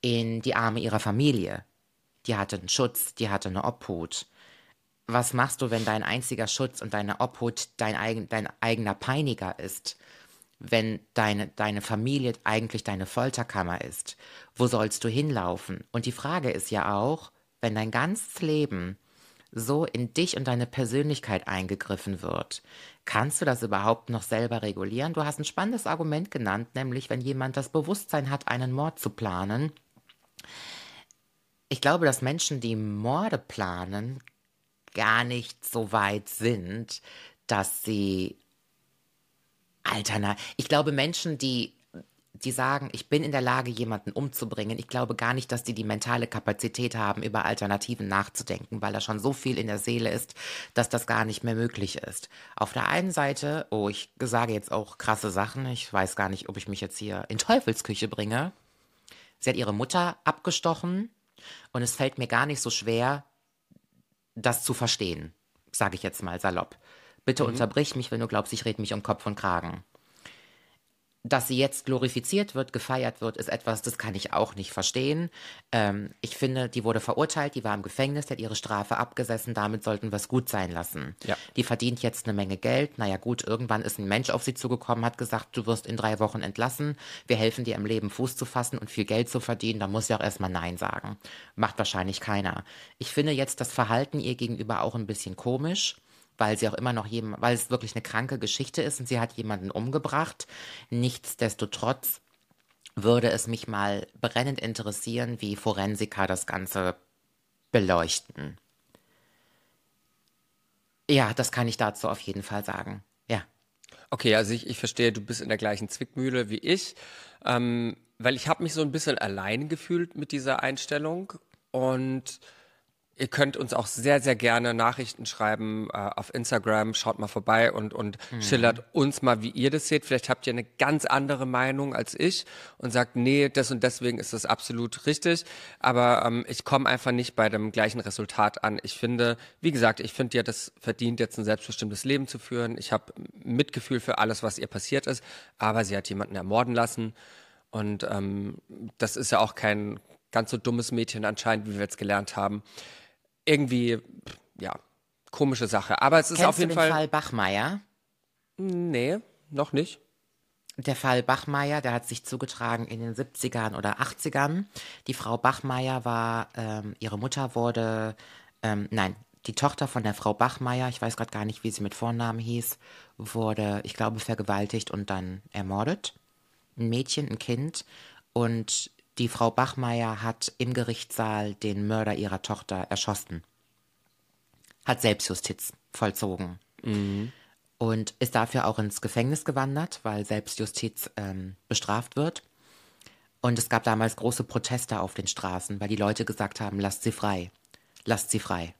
in die Arme ihrer Familie. Die hatte einen Schutz, die hatte eine Obhut was machst du, wenn dein einziger Schutz und deine Obhut dein, eigen, dein eigener Peiniger ist? Wenn deine, deine Familie eigentlich deine Folterkammer ist? Wo sollst du hinlaufen? Und die Frage ist ja auch, wenn dein ganzes Leben so in dich und deine Persönlichkeit eingegriffen wird, kannst du das überhaupt noch selber regulieren? Du hast ein spannendes Argument genannt, nämlich wenn jemand das Bewusstsein hat, einen Mord zu planen. Ich glaube, dass Menschen, die Morde planen, gar nicht so weit sind, dass sie alternativ. Ich glaube, Menschen, die die sagen, ich bin in der Lage, jemanden umzubringen. Ich glaube gar nicht, dass die die mentale Kapazität haben, über Alternativen nachzudenken, weil da schon so viel in der Seele ist, dass das gar nicht mehr möglich ist. Auf der einen Seite, oh, ich sage jetzt auch krasse Sachen. Ich weiß gar nicht, ob ich mich jetzt hier in Teufelsküche bringe. Sie hat ihre Mutter abgestochen und es fällt mir gar nicht so schwer, das zu verstehen, sage ich jetzt mal salopp. Bitte mhm. unterbrich mich, wenn du glaubst, ich rede mich um Kopf und Kragen. Dass sie jetzt glorifiziert wird, gefeiert wird, ist etwas, das kann ich auch nicht verstehen. Ähm, ich finde, die wurde verurteilt, die war im Gefängnis, die hat ihre Strafe abgesessen, damit sollten wir es gut sein lassen. Ja. Die verdient jetzt eine Menge Geld. Naja gut, irgendwann ist ein Mensch auf sie zugekommen, hat gesagt, du wirst in drei Wochen entlassen, wir helfen dir im Leben Fuß zu fassen und viel Geld zu verdienen, da muss sie auch erstmal Nein sagen. Macht wahrscheinlich keiner. Ich finde jetzt das Verhalten ihr gegenüber auch ein bisschen komisch weil sie auch immer noch jemand, weil es wirklich eine kranke Geschichte ist und sie hat jemanden umgebracht. Nichtsdestotrotz würde es mich mal brennend interessieren, wie Forensiker das Ganze beleuchten. Ja, das kann ich dazu auf jeden Fall sagen. Ja. Okay, also ich, ich verstehe, du bist in der gleichen Zwickmühle wie ich, ähm, weil ich habe mich so ein bisschen allein gefühlt mit dieser Einstellung und Ihr könnt uns auch sehr, sehr gerne Nachrichten schreiben äh, auf Instagram. Schaut mal vorbei und, und mhm. schildert uns mal, wie ihr das seht. Vielleicht habt ihr eine ganz andere Meinung als ich und sagt, nee, das und deswegen ist das absolut richtig. Aber ähm, ich komme einfach nicht bei dem gleichen Resultat an. Ich finde, wie gesagt, ich finde ja, das verdient jetzt ein selbstbestimmtes Leben zu führen. Ich habe Mitgefühl für alles, was ihr passiert ist. Aber sie hat jemanden ermorden lassen. Und ähm, das ist ja auch kein ganz so dummes Mädchen anscheinend, wie wir jetzt gelernt haben irgendwie, ja, komische Sache. Aber es ist Kennst auf jeden du den Fall. Fall Bachmeier? Nee, noch nicht. Der Fall Bachmeier, der hat sich zugetragen in den 70ern oder 80ern. Die Frau Bachmeier war, ähm, ihre Mutter wurde, ähm, nein, die Tochter von der Frau Bachmeier, ich weiß gerade gar nicht, wie sie mit Vornamen hieß, wurde, ich glaube, vergewaltigt und dann ermordet. Ein Mädchen, ein Kind. Und die Frau Bachmeier hat im Gerichtssaal den Mörder ihrer Tochter erschossen. Hat Selbstjustiz vollzogen. Mhm. Und ist dafür auch ins Gefängnis gewandert, weil Selbstjustiz ähm, bestraft wird. Und es gab damals große Proteste auf den Straßen, weil die Leute gesagt haben, lasst sie frei. Lasst sie frei.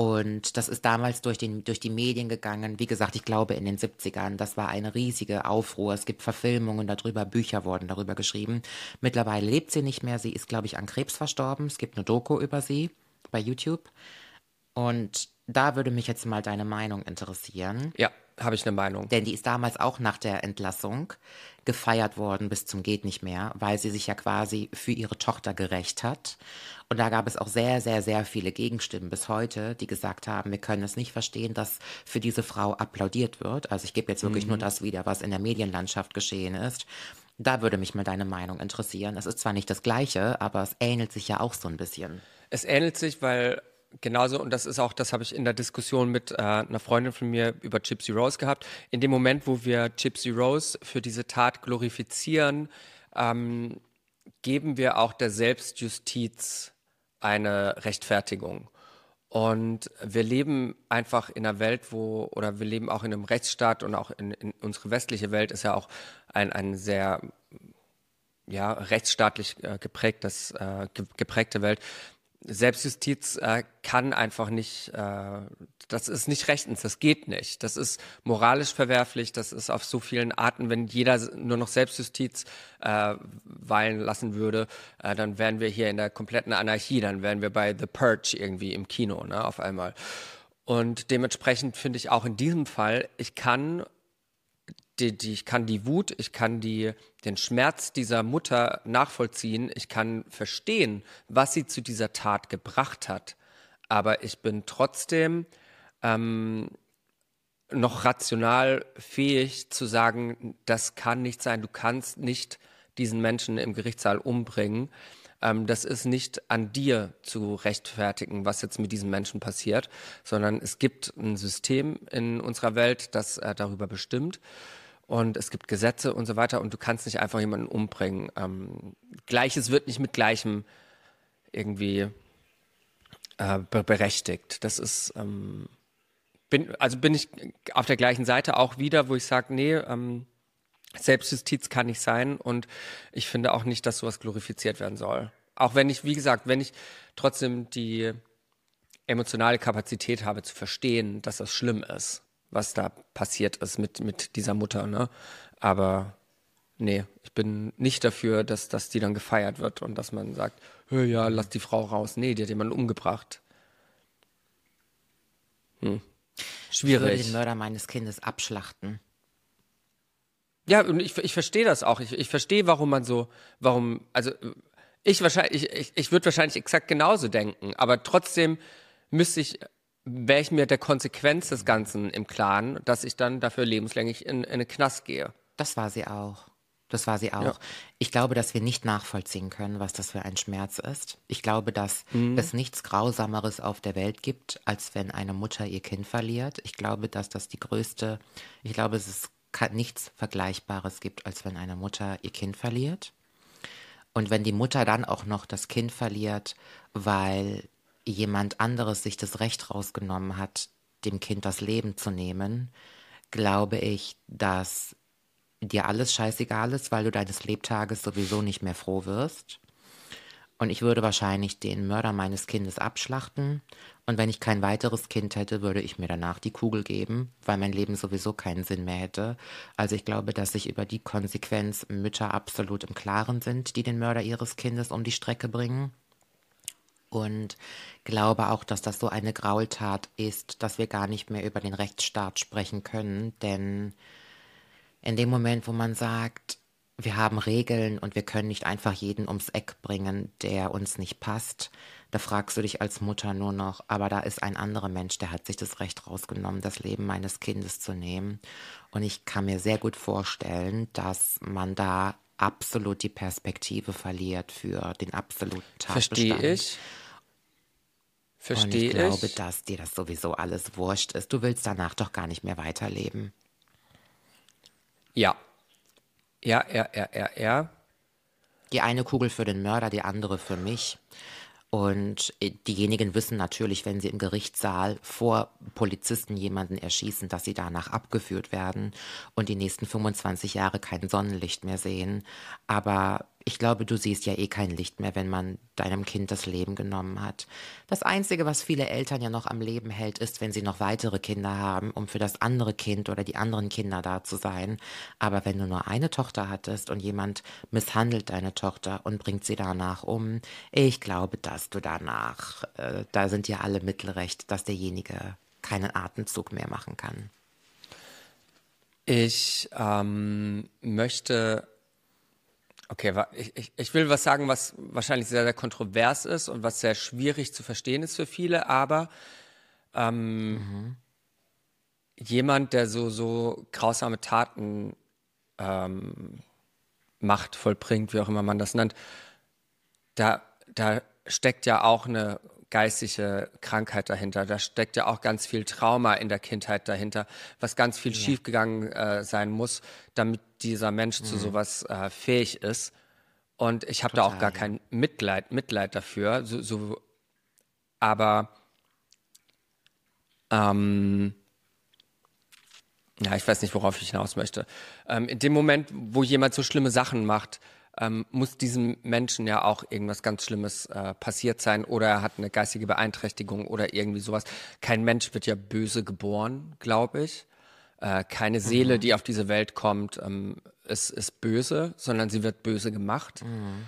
Und das ist damals durch, den, durch die Medien gegangen. Wie gesagt, ich glaube in den 70ern. Das war eine riesige Aufruhr. Es gibt Verfilmungen darüber, Bücher wurden darüber geschrieben. Mittlerweile lebt sie nicht mehr. Sie ist, glaube ich, an Krebs verstorben. Es gibt eine Doku über sie bei YouTube. Und da würde mich jetzt mal deine Meinung interessieren. Ja, habe ich eine Meinung. Denn die ist damals auch nach der Entlassung gefeiert worden bis zum geht nicht mehr, weil sie sich ja quasi für ihre Tochter gerecht hat. Und da gab es auch sehr, sehr, sehr viele Gegenstimmen bis heute, die gesagt haben, wir können es nicht verstehen, dass für diese Frau applaudiert wird. Also ich gebe jetzt wirklich mhm. nur das wieder, was in der Medienlandschaft geschehen ist. Da würde mich mal deine Meinung interessieren. Es ist zwar nicht das Gleiche, aber es ähnelt sich ja auch so ein bisschen. Es ähnelt sich, weil genauso, und das ist auch, das habe ich in der Diskussion mit äh, einer Freundin von mir über Gypsy Rose gehabt. In dem Moment, wo wir Gypsy Rose für diese Tat glorifizieren, ähm, geben wir auch der Selbstjustiz eine Rechtfertigung. Und wir leben einfach in einer Welt, wo, oder wir leben auch in einem Rechtsstaat und auch in, in unsere westliche Welt ist ja auch ein, ein sehr ja, rechtsstaatlich äh, geprägtes, äh, geprägte Welt. Selbstjustiz äh, kann einfach nicht, äh, das ist nicht rechtens, das geht nicht. Das ist moralisch verwerflich, das ist auf so vielen Arten, wenn jeder nur noch Selbstjustiz äh, weilen lassen würde, äh, dann wären wir hier in der kompletten Anarchie, dann wären wir bei The Purge irgendwie im Kino, ne, auf einmal. Und dementsprechend finde ich auch in diesem Fall, ich kann die, die, ich kann die Wut, ich kann die, den Schmerz dieser Mutter nachvollziehen, ich kann verstehen, was sie zu dieser Tat gebracht hat. Aber ich bin trotzdem ähm, noch rational fähig zu sagen, das kann nicht sein, du kannst nicht diesen Menschen im Gerichtssaal umbringen. Ähm, das ist nicht an dir zu rechtfertigen, was jetzt mit diesen Menschen passiert, sondern es gibt ein System in unserer Welt, das äh, darüber bestimmt und es gibt Gesetze und so weiter und du kannst nicht einfach jemanden umbringen. Ähm, Gleiches wird nicht mit Gleichem irgendwie äh, berechtigt. Das ist, ähm, bin, also bin ich auf der gleichen Seite auch wieder, wo ich sage, nee, ähm, Selbstjustiz kann nicht sein und ich finde auch nicht, dass sowas glorifiziert werden soll. Auch wenn ich, wie gesagt, wenn ich trotzdem die emotionale Kapazität habe zu verstehen, dass das schlimm ist was da passiert ist mit, mit dieser Mutter, ne? Aber nee, ich bin nicht dafür, dass, dass die dann gefeiert wird und dass man sagt, ja, lass die Frau raus. Nee, die hat jemanden umgebracht. Hm. Schwierig. Ich würde den Mörder meines Kindes abschlachten. Ja, und ich, ich verstehe das auch. Ich, ich verstehe, warum man so, warum, also ich wahrscheinlich, ich, ich, ich würde wahrscheinlich exakt genauso denken, aber trotzdem müsste ich wäre ich mir der Konsequenz des Ganzen im Klaren, dass ich dann dafür lebenslänglich in, in einen Knast gehe. Das war sie auch. Das war sie auch. Ja. Ich glaube, dass wir nicht nachvollziehen können, was das für ein Schmerz ist. Ich glaube, dass mhm. es nichts Grausameres auf der Welt gibt, als wenn eine Mutter ihr Kind verliert. Ich glaube, dass das die größte, ich glaube, dass es nichts Vergleichbares gibt, als wenn eine Mutter ihr Kind verliert. Und wenn die Mutter dann auch noch das Kind verliert, weil jemand anderes sich das Recht rausgenommen hat, dem Kind das Leben zu nehmen, glaube ich, dass dir alles scheißegal ist, weil du deines Lebtages sowieso nicht mehr froh wirst. Und ich würde wahrscheinlich den Mörder meines Kindes abschlachten. Und wenn ich kein weiteres Kind hätte, würde ich mir danach die Kugel geben, weil mein Leben sowieso keinen Sinn mehr hätte. Also ich glaube, dass sich über die Konsequenz Mütter absolut im Klaren sind, die den Mörder ihres Kindes um die Strecke bringen und glaube auch, dass das so eine Graultat ist, dass wir gar nicht mehr über den Rechtsstaat sprechen können, denn in dem Moment, wo man sagt, wir haben Regeln und wir können nicht einfach jeden ums Eck bringen, der uns nicht passt, da fragst du dich als Mutter nur noch, aber da ist ein anderer Mensch, der hat sich das Recht rausgenommen, das Leben meines Kindes zu nehmen. Und ich kann mir sehr gut vorstellen, dass man da absolut die Perspektive verliert für den absoluten Tatbestand. Verstehe ich. Verstehe ich. Und ich glaube, dass dir das sowieso alles wurscht ist. Du willst danach doch gar nicht mehr weiterleben. Ja. Ja, ja, ja, ja, ja. Die eine Kugel für den Mörder, die andere für mich. Und äh, diejenigen wissen natürlich, wenn sie im Gerichtssaal vor Polizisten jemanden erschießen, dass sie danach abgeführt werden und die nächsten 25 Jahre kein Sonnenlicht mehr sehen. Aber ich glaube, du siehst ja eh kein Licht mehr, wenn man deinem Kind das Leben genommen hat. Das Einzige, was viele Eltern ja noch am Leben hält, ist, wenn sie noch weitere Kinder haben, um für das andere Kind oder die anderen Kinder da zu sein. Aber wenn du nur eine Tochter hattest und jemand misshandelt deine Tochter und bringt sie danach um, ich glaube, dass du danach, äh, da sind ja alle Mittelrecht, dass derjenige keinen Atemzug mehr machen kann. Ich ähm, möchte Okay, ich, ich will was sagen, was wahrscheinlich sehr, sehr kontrovers ist und was sehr schwierig zu verstehen ist für viele, aber ähm, mhm. jemand, der so, so grausame Taten ähm, macht, vollbringt, wie auch immer man das nennt, da, da steckt ja auch eine geistige Krankheit dahinter. Da steckt ja auch ganz viel Trauma in der Kindheit dahinter, was ganz viel ja. schiefgegangen äh, sein muss, damit dieser Mensch mhm. zu sowas äh, fähig ist. Und ich habe da auch gar kein Mitleid, Mitleid dafür. So, so aber ähm, ja, ich weiß nicht, worauf ich hinaus möchte. Ähm, in dem Moment, wo jemand so schlimme Sachen macht, ähm, muss diesem Menschen ja auch irgendwas ganz Schlimmes äh, passiert sein oder er hat eine geistige Beeinträchtigung oder irgendwie sowas. Kein Mensch wird ja böse geboren, glaube ich. Äh, keine Seele, mhm. die auf diese Welt kommt, ähm, ist, ist böse, sondern sie wird böse gemacht. Mhm.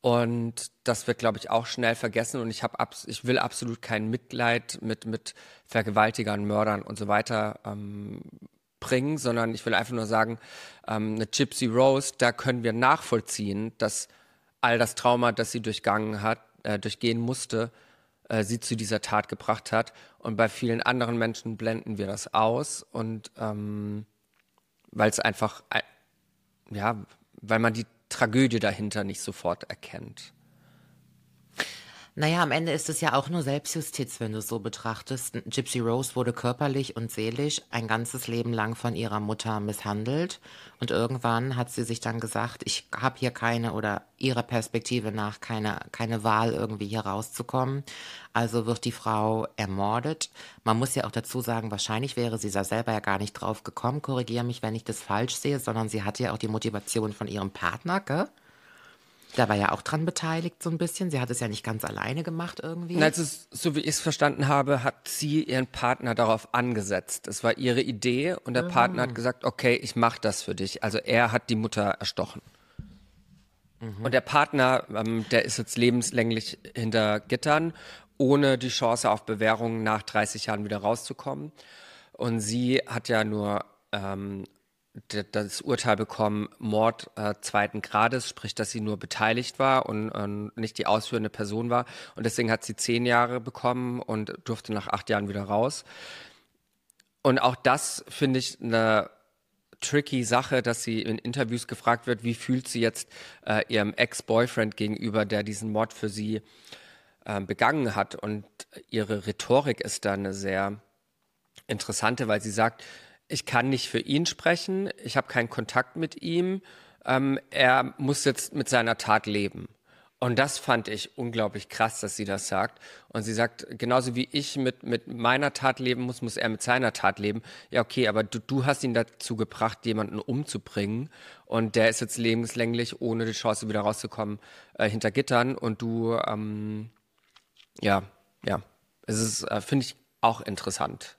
Und das wird, glaube ich, auch schnell vergessen. Und ich habe, ich will absolut kein Mitleid mit mit Vergewaltigern, Mördern und so weiter ähm, bringen, sondern ich will einfach nur sagen, ähm, eine Gypsy Rose, da können wir nachvollziehen, dass all das Trauma, das sie durchgangen hat, äh, durchgehen musste, äh, sie zu dieser Tat gebracht hat. Und bei vielen anderen Menschen blenden wir das aus und ähm, weil es einfach, äh, ja, weil man die Tragödie dahinter nicht sofort erkennt. Naja, am Ende ist es ja auch nur Selbstjustiz, wenn du es so betrachtest. Gypsy Rose wurde körperlich und seelisch ein ganzes Leben lang von ihrer Mutter misshandelt. Und irgendwann hat sie sich dann gesagt, ich habe hier keine oder ihrer Perspektive nach keine, keine Wahl, irgendwie hier rauszukommen. Also wird die Frau ermordet. Man muss ja auch dazu sagen, wahrscheinlich wäre sie da selber ja gar nicht drauf gekommen, korrigiere mich, wenn ich das falsch sehe, sondern sie hatte ja auch die Motivation von ihrem Partner, gell? Da war ja auch dran beteiligt, so ein bisschen. Sie hat es ja nicht ganz alleine gemacht irgendwie. Also, so wie ich es verstanden habe, hat sie ihren Partner darauf angesetzt. Es war ihre Idee und der mhm. Partner hat gesagt, okay, ich mache das für dich. Also er hat die Mutter erstochen. Mhm. Und der Partner, ähm, der ist jetzt lebenslänglich hinter Gittern, ohne die Chance auf Bewährung nach 30 Jahren wieder rauszukommen. Und sie hat ja nur ähm, das Urteil bekommen, Mord äh, zweiten Grades, sprich, dass sie nur beteiligt war und, und, nicht die ausführende Person war. Und deswegen hat sie zehn Jahre bekommen und durfte nach acht Jahren wieder raus. Und auch das finde ich eine tricky Sache, dass sie in Interviews gefragt wird, wie fühlt sie jetzt äh, ihrem Ex-Boyfriend gegenüber, der diesen Mord für sie äh, begangen hat. Und ihre Rhetorik ist da eine sehr interessante, weil sie sagt, ich kann nicht für ihn sprechen, ich habe keinen Kontakt mit ihm, ähm, er muss jetzt mit seiner Tat leben. Und das fand ich unglaublich krass, dass sie das sagt. Und sie sagt, genauso wie ich mit, mit meiner Tat leben muss, muss er mit seiner Tat leben. Ja, okay, aber du, du hast ihn dazu gebracht, jemanden umzubringen. Und der ist jetzt lebenslänglich, ohne die Chance wieder rauszukommen, äh, hinter Gittern. Und du, ähm, ja, ja, es ist, äh, finde ich, auch interessant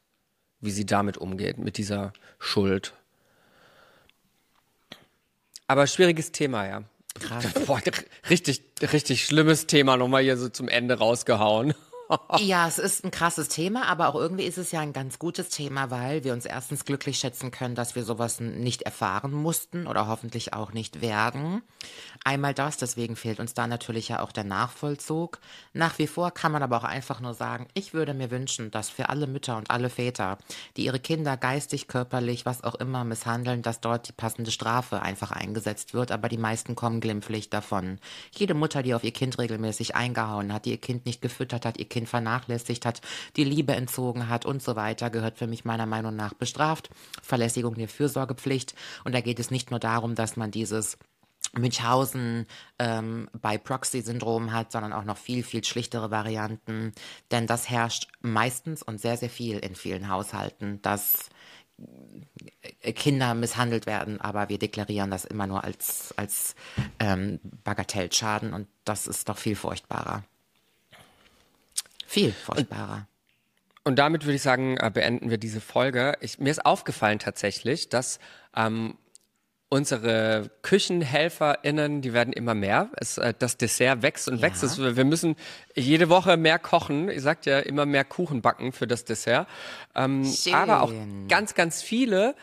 wie sie damit umgeht, mit dieser Schuld. Aber schwieriges Thema, ja. Krass. Boah, richtig, richtig schlimmes Thema nochmal hier so zum Ende rausgehauen. Ja, es ist ein krasses Thema, aber auch irgendwie ist es ja ein ganz gutes Thema, weil wir uns erstens glücklich schätzen können, dass wir sowas nicht erfahren mussten oder hoffentlich auch nicht werden. Einmal das, deswegen fehlt uns da natürlich ja auch der Nachvollzug. Nach wie vor kann man aber auch einfach nur sagen, ich würde mir wünschen, dass für alle Mütter und alle Väter, die ihre Kinder geistig, körperlich, was auch immer misshandeln, dass dort die passende Strafe einfach eingesetzt wird, aber die meisten kommen glimpflich davon. Jede Mutter, die auf ihr Kind regelmäßig eingehauen hat, die ihr Kind nicht gefüttert hat, ihr Kind vernachlässigt hat, die Liebe entzogen hat und so weiter, gehört für mich meiner Meinung nach bestraft. Verlässigung der Fürsorgepflicht. Und da geht es nicht nur darum, dass man dieses Münchhausen ähm, bei Proxy-Syndrom hat, sondern auch noch viel, viel schlichtere Varianten. Denn das herrscht meistens und sehr, sehr viel in vielen Haushalten, dass äh, Kinder misshandelt werden, aber wir deklarieren das immer nur als, als ähm, Bagatellschaden und das ist doch viel furchtbarer. Viel furchtbarer. Und damit würde ich sagen, äh, beenden wir diese Folge. Ich, mir ist aufgefallen tatsächlich, dass ähm, unsere KüchenhelferInnen, die werden immer mehr. Es, äh, das Dessert wächst und wächst. Es, wir müssen jede Woche mehr kochen. Ihr sagt ja immer mehr Kuchen backen für das Dessert. Ähm, aber auch ganz, ganz viele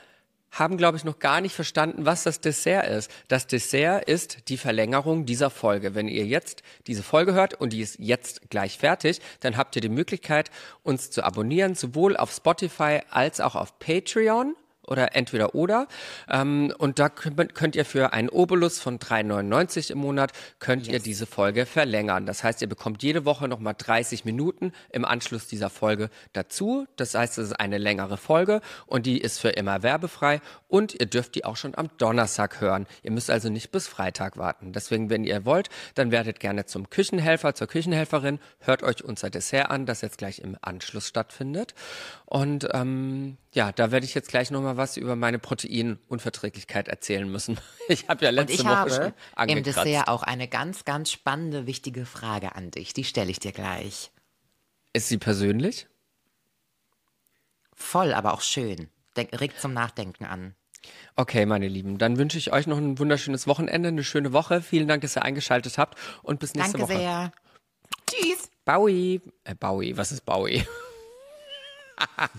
haben, glaube ich, noch gar nicht verstanden, was das Dessert ist. Das Dessert ist die Verlängerung dieser Folge. Wenn ihr jetzt diese Folge hört und die ist jetzt gleich fertig, dann habt ihr die Möglichkeit, uns zu abonnieren, sowohl auf Spotify als auch auf Patreon oder entweder oder. Ähm, und da könnt, könnt ihr für einen Obolus von 3,99 im Monat, könnt ihr diese Folge verlängern. Das heißt, ihr bekommt jede Woche nochmal 30 Minuten im Anschluss dieser Folge dazu. Das heißt, es ist eine längere Folge und die ist für immer werbefrei und ihr dürft die auch schon am Donnerstag hören. Ihr müsst also nicht bis Freitag warten. Deswegen, wenn ihr wollt, dann werdet gerne zum Küchenhelfer, zur Küchenhelferin, hört euch unser Dessert an, das jetzt gleich im Anschluss stattfindet. Und ähm, ja, da werde ich jetzt gleich nochmal was über meine Proteinunverträglichkeit erzählen müssen. Ich habe ja letzte Woche habe schon im angekratzt. Dessert auch eine ganz, ganz spannende, wichtige Frage an dich. Die stelle ich dir gleich. Ist sie persönlich? Voll, aber auch schön. Denk, regt zum Nachdenken an. Okay, meine Lieben, dann wünsche ich euch noch ein wunderschönes Wochenende, eine schöne Woche. Vielen Dank, dass ihr eingeschaltet habt und bis nächste Danke Woche. sehr. Tschüss. Bowie. Äh, Bowie, was ist Bowie?